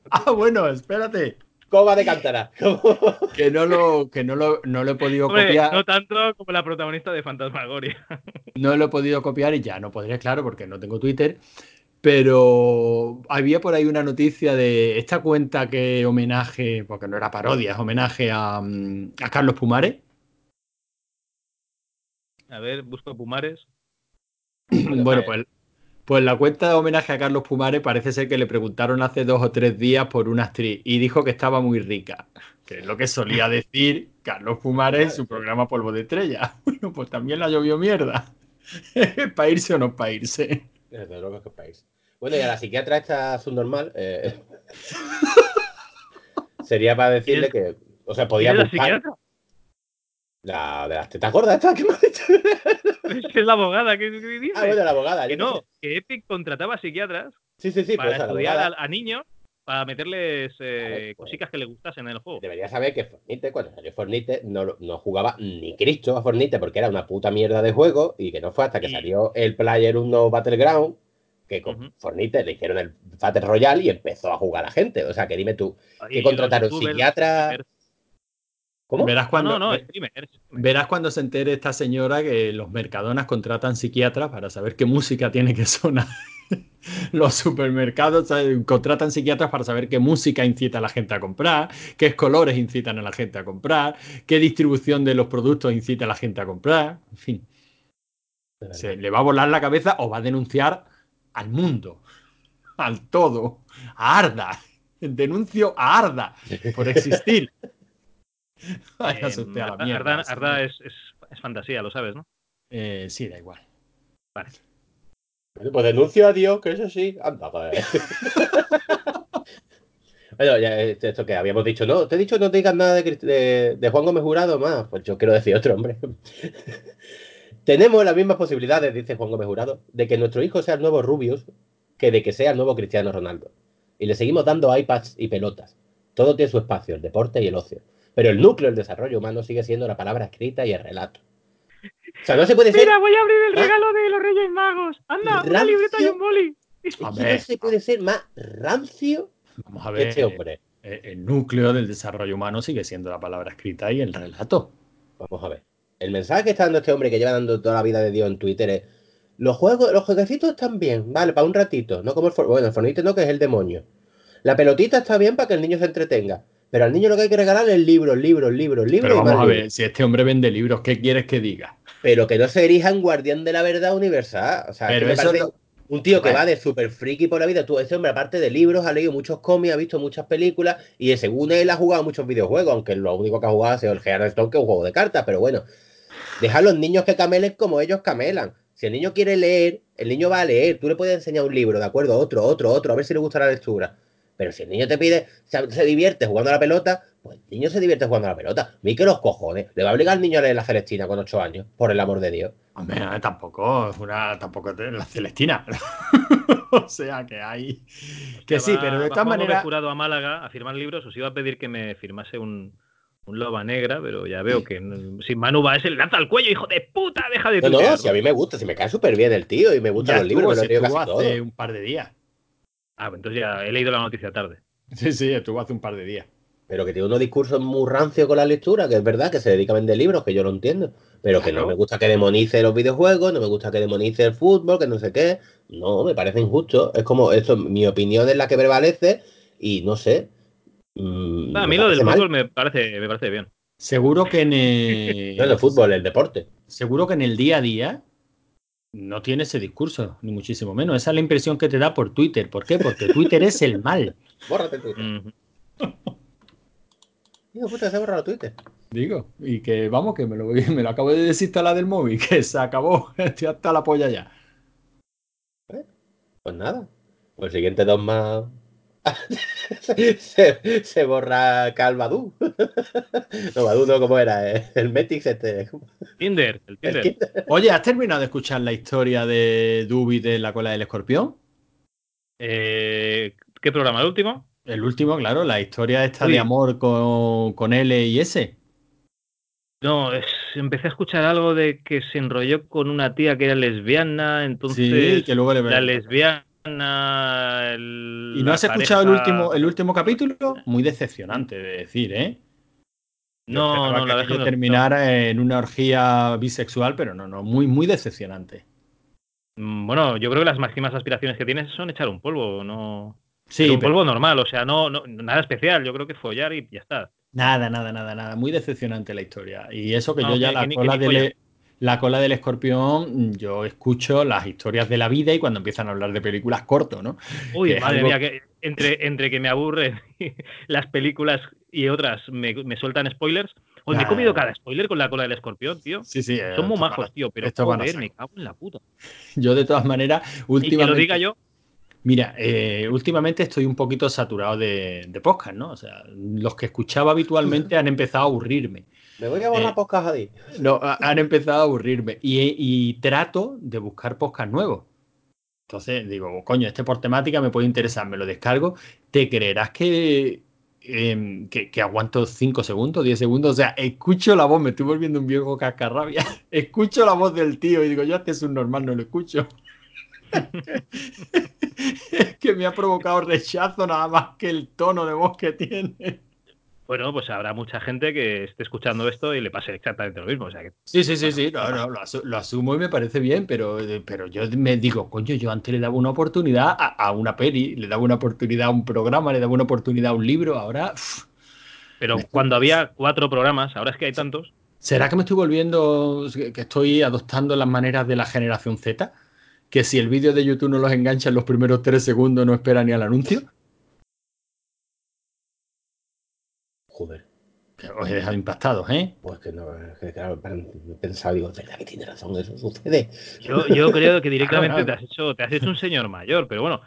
Ah, bueno, espérate. ¿Cómo de cántara? ¿Cómo? Que no lo, que no lo, no lo he podido Hombre, copiar. no tanto como la protagonista de Fantasmagoria. No lo he podido copiar y ya no podré, claro, porque no tengo Twitter. Pero había por ahí una noticia de esta cuenta que homenaje, porque no era parodia, es homenaje a, mm, a Carlos Pumares. A ver, busco Pumares. Bueno, pues, pues la cuenta de homenaje a Carlos Pumares parece ser que le preguntaron hace dos o tres días por una actriz y dijo que estaba muy rica, que es lo que solía decir Carlos Pumares en su programa Polvo de Estrella. Bueno, pues también la llovió mierda. ¿Para irse o no para irse? Desde luego que país. Bueno, y a la psiquiatra esta subnormal eh, sería para decirle que, o sea, podía ¿Quién es la buscar psiquiatra? La de las tetas gordas, esta que me ha dicho. Es la abogada, ¿qué, qué dice? Ah, bueno, la abogada. que no, que Epic contrataba psiquiatras Sí, sí, sí, para pues a la estudiar a, abogada. a niños para meterles eh, pues. cositas que les gustasen en el juego. Debería saber que Fornite, cuando salió Fornite, no, no jugaba ni Cristo a Fornite porque era una puta mierda de juego y que no fue hasta que Y- salió el Player 1 Battleground que con Ujú. Fornite le hicieron el Battle Royale y empezó a jugar a la gente. O sea, que dime tú, que contrataron youtubers, psiquiatra. streamers. ¿Cómo? Verás cuando, no, no, verás cuando se entere esta señora que los mercadonas contratan psiquiatras para saber qué música tiene que sonar. Los supermercados ¿sabes? contratan psiquiatras para saber qué música incita a la gente a comprar, qué colores incitan a la gente a comprar, qué distribución de los productos incita a la gente a comprar. En fin, se le va a volar la cabeza o va a denunciar al mundo, al todo, a Arda. Denuncio a Arda por existir. Ay, Eh, asusté a la Arda- mierda. Arda, Arda es, es- es fantasía, lo sabes, ¿no? Eh, sí, da igual. Bueno, Pues denuncio a Dios, que eso sí. Anda, pues. bueno, ya este- esto que habíamos dicho, no, te he dicho no te digas nada de, de, de Juan Gómez Jurado más. Pues yo quiero decir otro, hombre. Tenemos las mismas posibilidades, dice Juan Gómez Jurado, de que nuestro hijo sea el nuevo Rubius que de que sea el nuevo Cristiano Ronaldo. Y le seguimos dando iPads y pelotas. Todo tiene su espacio, el deporte y el ocio. Pero el núcleo del desarrollo humano sigue siendo la palabra escrita y el relato. O sea, no se puede ser Mira, voy a abrir el ¿Ah? regalo de los Reyes Magos. Anda, una Rancio. libreta y un boli. Que no se puede ser más rancio Vamos a que ver. este hombre. eh, El núcleo del desarrollo humano sigue siendo la palabra escrita y el relato. Vamos a ver. El mensaje que está dando este hombre que lleva dando toda la vida de Dios en Twitter es los juegos, los jueguecitos están bien, vale, para un ratito, no como el For- bueno, el Fortnite no, que es el demonio. La pelotita está bien para que el niño se entretenga. Pero al niño lo que hay que regalarle es libros, libros, libros, libros Pero vamos a libros. ver, si este hombre vende libros, ¿qué quieres que diga? Pero que no se erija en guardián de la verdad universal. O sea, es Pero que me eso parece es lo- un tío que va de super friki por la vida. Tú, ese hombre, aparte de libros, ha leído muchos cómics, ha visto muchas películas y según él ha jugado muchos videojuegos, aunque lo único que ha jugado ha sido el Hearthstone, que es un juego de cartas, pero bueno. Deja a los niños que camelen como ellos camelan. Si el niño quiere leer, el niño va a leer. Tú le puedes enseñar un libro, ¿de acuerdo? Otro, otro, otro, a ver si le gusta la lectura. Pero si el niño te pide, se, se divierte jugando a la pelota, pues el niño se divierte jugando a la pelota. Mi que los cojones. Le va a obligar al niño a leer la Celestina con 8 años, por el amor de Dios. Hombre, tampoco es una, tampoco es la Celestina. o sea que hay. Que sí, Va- pero de todas maneras. jurado a Málaga a firmar libros, os iba a pedir que me firmase un, un loba negra, pero ya veo que si Manu va ese le lanza al cuello, hijo de puta, deja de No, no, si a mí me gusta, si me cae súper bien el tío y me gustan Ya los libros, me todos. hace un par de días. Ah, pues entonces ya he leído la noticia tarde. Sí, sí, estuvo hace un par de días. Pero que tiene unos discursos muy rancios con la lectura, que es verdad que se dedica a vender libros, que yo lo entiendo. Pero que no me gusta que demonice los videojuegos, no me gusta que demonice el fútbol, que no sé qué. No, me parece injusto. Es como, esto, mi opinión es la que prevalece y no sé. mm, Ah, a mí lo del mal. fútbol me parece, me parece bien. Seguro que en el, No, el fútbol, el deporte. seguro que en el día a día no tiene ese discurso, ni muchísimo menos. Esa es la impresión que te da por Twitter. ¿Por qué? Porque Twitter es el mal. Bórrate. Ujú. Hijo puta, se ha borrado Twitter. Digo, y que vamos, que me lo, me lo acabo de desinstalar del móvil, que se acabó, estoy hasta la polla ya. Pues nada. Pues el siguiente dos más. se, se borra Calvadú. no, Badu no, ¿cómo era? Eh, El Metix este. Tinder, el El Tinder. Tinder. Oye, ¿has terminado de escuchar la historia de Dubi de la cola del escorpión? Eh, ¿Qué programa? ¿El último? El último, claro, la historia esta Uy. de amor con, con L y S. No, es- empecé a escuchar algo de que se enrolló con una tía que era lesbiana, entonces Sí, que luego le la lesbiana. El- ¿Y no has escuchado el último, el último capítulo? Muy decepcionante de decir, ¿eh? No, no, que la que no- terminara en una orgía bisexual, pero no, no, muy, muy decepcionante. Mm, Bueno, yo creo que las máximas aspiraciones que tienes son echar un polvo, no. Sí, Pero un pero polvo normal, o sea, no, no nada especial. Yo creo que follar y ya está. nada, nada, nada, nada. Muy decepcionante la historia. Y eso que No, yo ya que- la que que cola, del, polla. La cola del escorpión, yo escucho las historias de la vida y cuando empiezan a hablar de películas corto, ¿no? Uy, Que madre algo- mía, que entre, entre que me aburren las películas y otras me, me sueltan spoilers. Hoy me he comido cada spoiler con la cola del escorpión, tío. Sí, sí. eh, Son muy majos, tío, pero joder, me cago en la puta. Yo de todas maneras, Y que últimamente... lo diga yo, Mira, eh, últimamente estoy un poquito saturado de, de podcast, ¿no? O sea, los que escuchaba habitualmente han empezado a aburrirme. Me voy a borrar Eh, podcast ahí. No, ha- han empezado a aburrirme. Y, y trato de buscar podcast nuevos. Entonces digo, coño, este por temática me puede interesar, me lo descargo. ¿Te creerás que, em, que, que aguanto 5 segundos, 10 segundos? O sea, escucho la voz, me estoy volviendo un viejo cascarrabia. Escucho la voz del tío y digo, yo este es un normal, no lo escucho. es que me ha provocado rechazo nada más que el tono de voz que tiene. Bueno, pues habrá mucha gente que esté escuchando esto y le pase exactamente lo mismo. O sea, que Sí, sí, sí, sí, no, no, lo, asu- lo asumo y me parece bien, pero, pero yo me digo, coño, yo antes le daba una oportunidad a, a una peli, le daba una oportunidad a un programa, le daba una oportunidad a un libro, ahora... Pero cuando había cuatro programas, ahora es que hay tantos. ¿Será que me estoy volviendo, que estoy adoptando las maneras de la generación Z? Que si el vídeo de YouTube no los engancha en los primeros tres segundos, no espera ni al anuncio. Joder. Os he dejado impactados, ¿eh? Pues que no, es que claro, he pensado, digo, es verdad que tiene razón, eso sucede. Yo, yo creo que directamente Claro, te has hecho, te has hecho un señor mayor, pero bueno.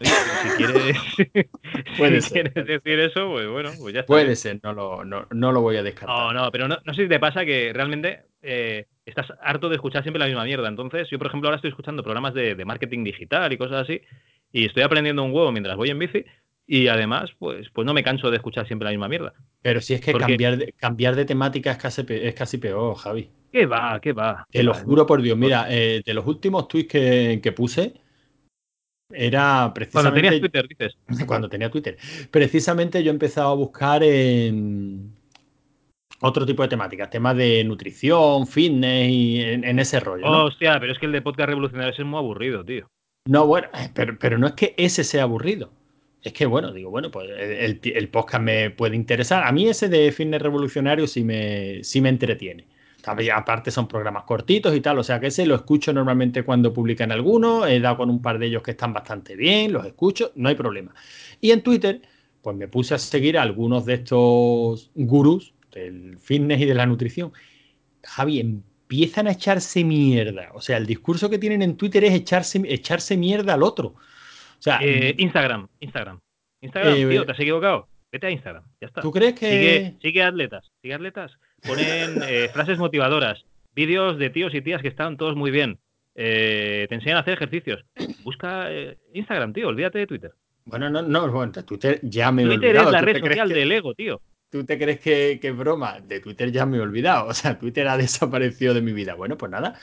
oye, si quieres, Puede si ser. quieres decir eso, pues bueno, pues ya está. Puede ser, no lo, no, no lo voy a descartar. No, no, pero no, no sé si te pasa que realmente eh, estás harto de escuchar siempre la misma mierda. Entonces, yo, por ejemplo, ahora estoy escuchando programas de, de marketing digital y cosas así, y estoy aprendiendo un huevo mientras voy en bici, y además, pues, pues no me canso de escuchar siempre la misma mierda. Pero si es que Porque- cambiar de, cambiar de temática es casi, es casi peor, Javi. ¿Qué va? ¿Qué va? Te ¿Qué lo va? juro por Dios. Mira, eh, de los últimos tweets que, que puse, era Cuando precisamente tenías Twitter, dices. cuando tenía Twitter. Precisamente yo he empezado a buscar en otro tipo de temáticas, temas de nutrición, fitness y en, en ese rollo. ¿no? Hostia, pero es que el de podcast revolucionario es muy aburrido, tío. No, bueno, eh, pero, pero no es que ese sea aburrido. Es que, bueno, digo, bueno, pues el, podcast me puede interesar. A mí ese de fitness revolucionario sí me, sí me entretiene. Aparte son programas cortitos y tal, o sea que ese lo escucho normalmente cuando publican algunos, he dado con un par de ellos que están bastante bien, los escucho, no hay problema. Y en Twitter, pues me puse a seguir a algunos de estos gurús del fitness y de la nutrición. Javi, empiezan a echarse mierda. O sea, el discurso que tienen en Twitter es echarse, echarse mierda al otro. Sea, Eh, Instagram, Instagram. Instagram, Eh, tío, te has equivocado. Vete a Instagram, ya está. ¿tú crees que... Sigue, sigue atletas, sigue atletas. Ponen eh, frases motivadoras, vídeos de tíos y tías que están todos muy bien. Eh, te enseñan a hacer ejercicios. Busca eh, Instagram, tío, olvídate de Twitter. Bueno, no, no, bueno, Twitter ya me he Twitter olvidado. es la ¿Tú red social que- del ego, tío. ¿Tú te crees que, que es broma? De Twitter ya me he olvidado. O sea, Twitter ha desaparecido de mi vida. Bueno, pues nada,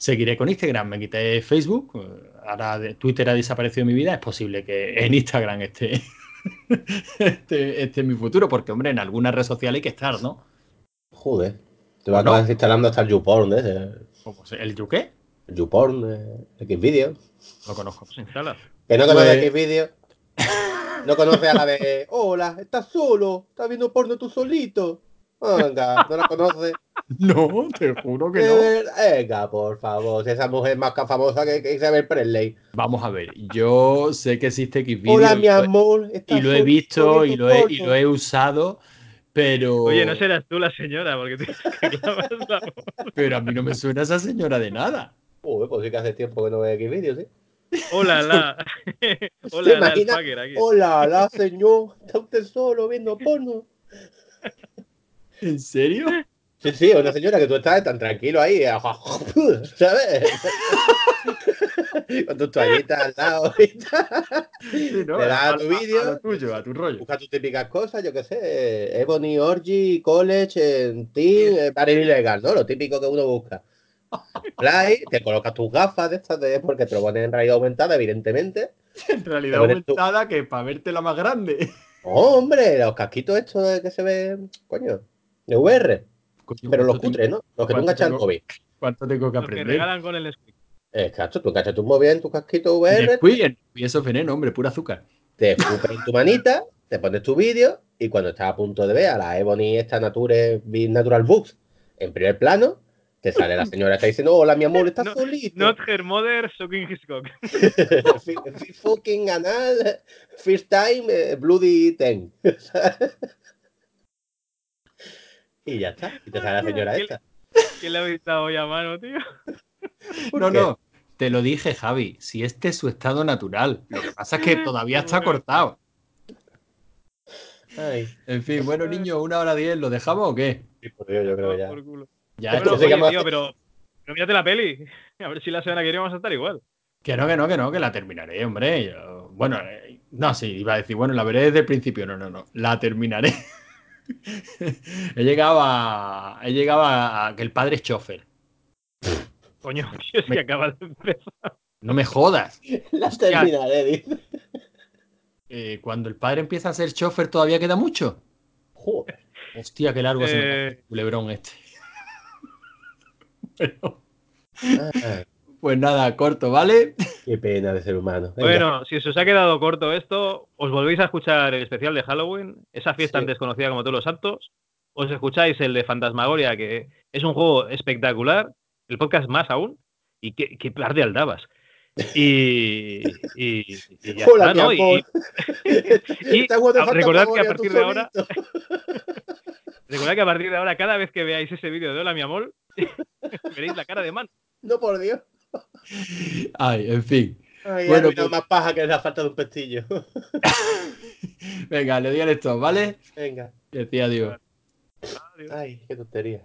seguiré con Instagram. Me quité Facebook. Ahora de- Twitter ha desaparecido de mi vida. Es posible que en Instagram esté, esté, esté mi futuro. Porque, hombre, en alguna red social hay que estar, ¿no? Joder. Te vas a No. acabar instalando hasta el YouPorn, ese. Como se- ¿El Yuqué? El YouPorn, eh, Xvideo. Lo conozco. Se instala. Que no conoce Pues- Xvideo. No conoce a la de. Hola, estás solo. Estás viendo porno tú solito. Venga, no la conoce. No, te juro que no. verdad, Venga, por favor. Si esa mujer más famosa que, que Isabel Presley. Vamos a ver. Yo sé que existe Xvideo. Hola, mi amor. y lo he visto y lo he, y porno. lo he usado, Pero. Oye, no serás tú la señora, porque te que clavas la voz. Pero a mí no me suena esa señora de nada. Uy, pues sí que hace tiempo que no veo vídeos, ¿sí? Hola, la. ¿Te Hola, la, el aquí. Hola, la señor. ¿Está usted solo viendo porno? ¿En serio? Sí, sí, una señora que tú estás tan tranquilo ahí, ¿sabes? Con tus toallitas al lado. y tal. Sí, ¿no? Le das a tu A vídeo. lo tuyo, a tu rollo. Busca tus típicas cosas, yo qué sé, Ebony Orgy, College, en Team, eh, Barril Ilegal, ¿no? Lo típico que uno busca. Play, te colocas tus gafas de estas de porque te lo pones en realidad aumentada, evidentemente. En realidad aumentada que para verte la más grande. ¡Oh, hombre! Los casquitos estos de que se ven, coño, de VR. Pero los ¿cuánto tengo- cutres, ¿no? Los que tú ¿cuánto enganchas al tengo? móvil. ¿Cuánto tengo que Los que aprender? regalan con el script. Exacto, tú enganchas tu móvil en tu casquito VR, y eso es veneno, hombre, pura azúcar. te escupes en tu manita, te pones tu vídeo y cuando estás a punto de ver a la Ebony esta Nature Big Natural Books en primer plano, te sale la señora que está diciendo, hola mi amor, estás No, solito. Not her mother sucking his cock. Fucking anal, first time, eh, bloody ten. y ya está. Y te sale la señora ¿Qué- esta. ¿Quién le habéis estado hoy a mano, tío? ¿Por No, qué? no, te lo dije, Javi. Si este es su estado natural. Lo que pasa es que todavía está cortado. Ay, En fin, bueno, niños, una hora diez, ¿lo dejamos o qué? sí, por Dios, yo creo ya. Por culo. Ya se oye, tío, pero, pero mírate la peli. A ver si la semana que viene vamos a estar igual. Que no, que no, que no, que la terminaré, hombre. Yo- bueno, eh, no, sí, iba a decir, bueno, la veré desde el principio. No, no, no, la terminaré. He llegado a. He llegado a, a que el padre es chofer. Coño, tío, es que acaba de empezar. No me jodas. La terminaré, dice. Eh, cuando el padre empieza a ser chofer, ¿todavía queda mucho? Joder. Hostia, qué largo se me Eh. hace el culebrón este. Pero, Ay, pues nada, corto, ¿vale? qué pena de ser humano. Venga. Bueno, si se os ha quedado corto esto, os volvéis a escuchar el especial de Halloween, esa fiesta Sí. antes conocida como Todos los Santos. Os escucháis el de Fantasmagoria, que es un juego espectacular, el podcast más aún, y qué, qué par de aldabas. Y, y, y ya Hola, está, ¿no? Y- y recordad que a partir de ahora, recordad que a partir de ahora, cada vez que veáis ese vídeo de Hola, mi amor, veréis la cara de man. No, por Dios. Ay, en fin. Ay, Bueno, pues- más paja que la falta de un pestillo. Venga, le doy al stop, ¿vale? Venga. Decía adiós. Adiós. Ay, qué tontería.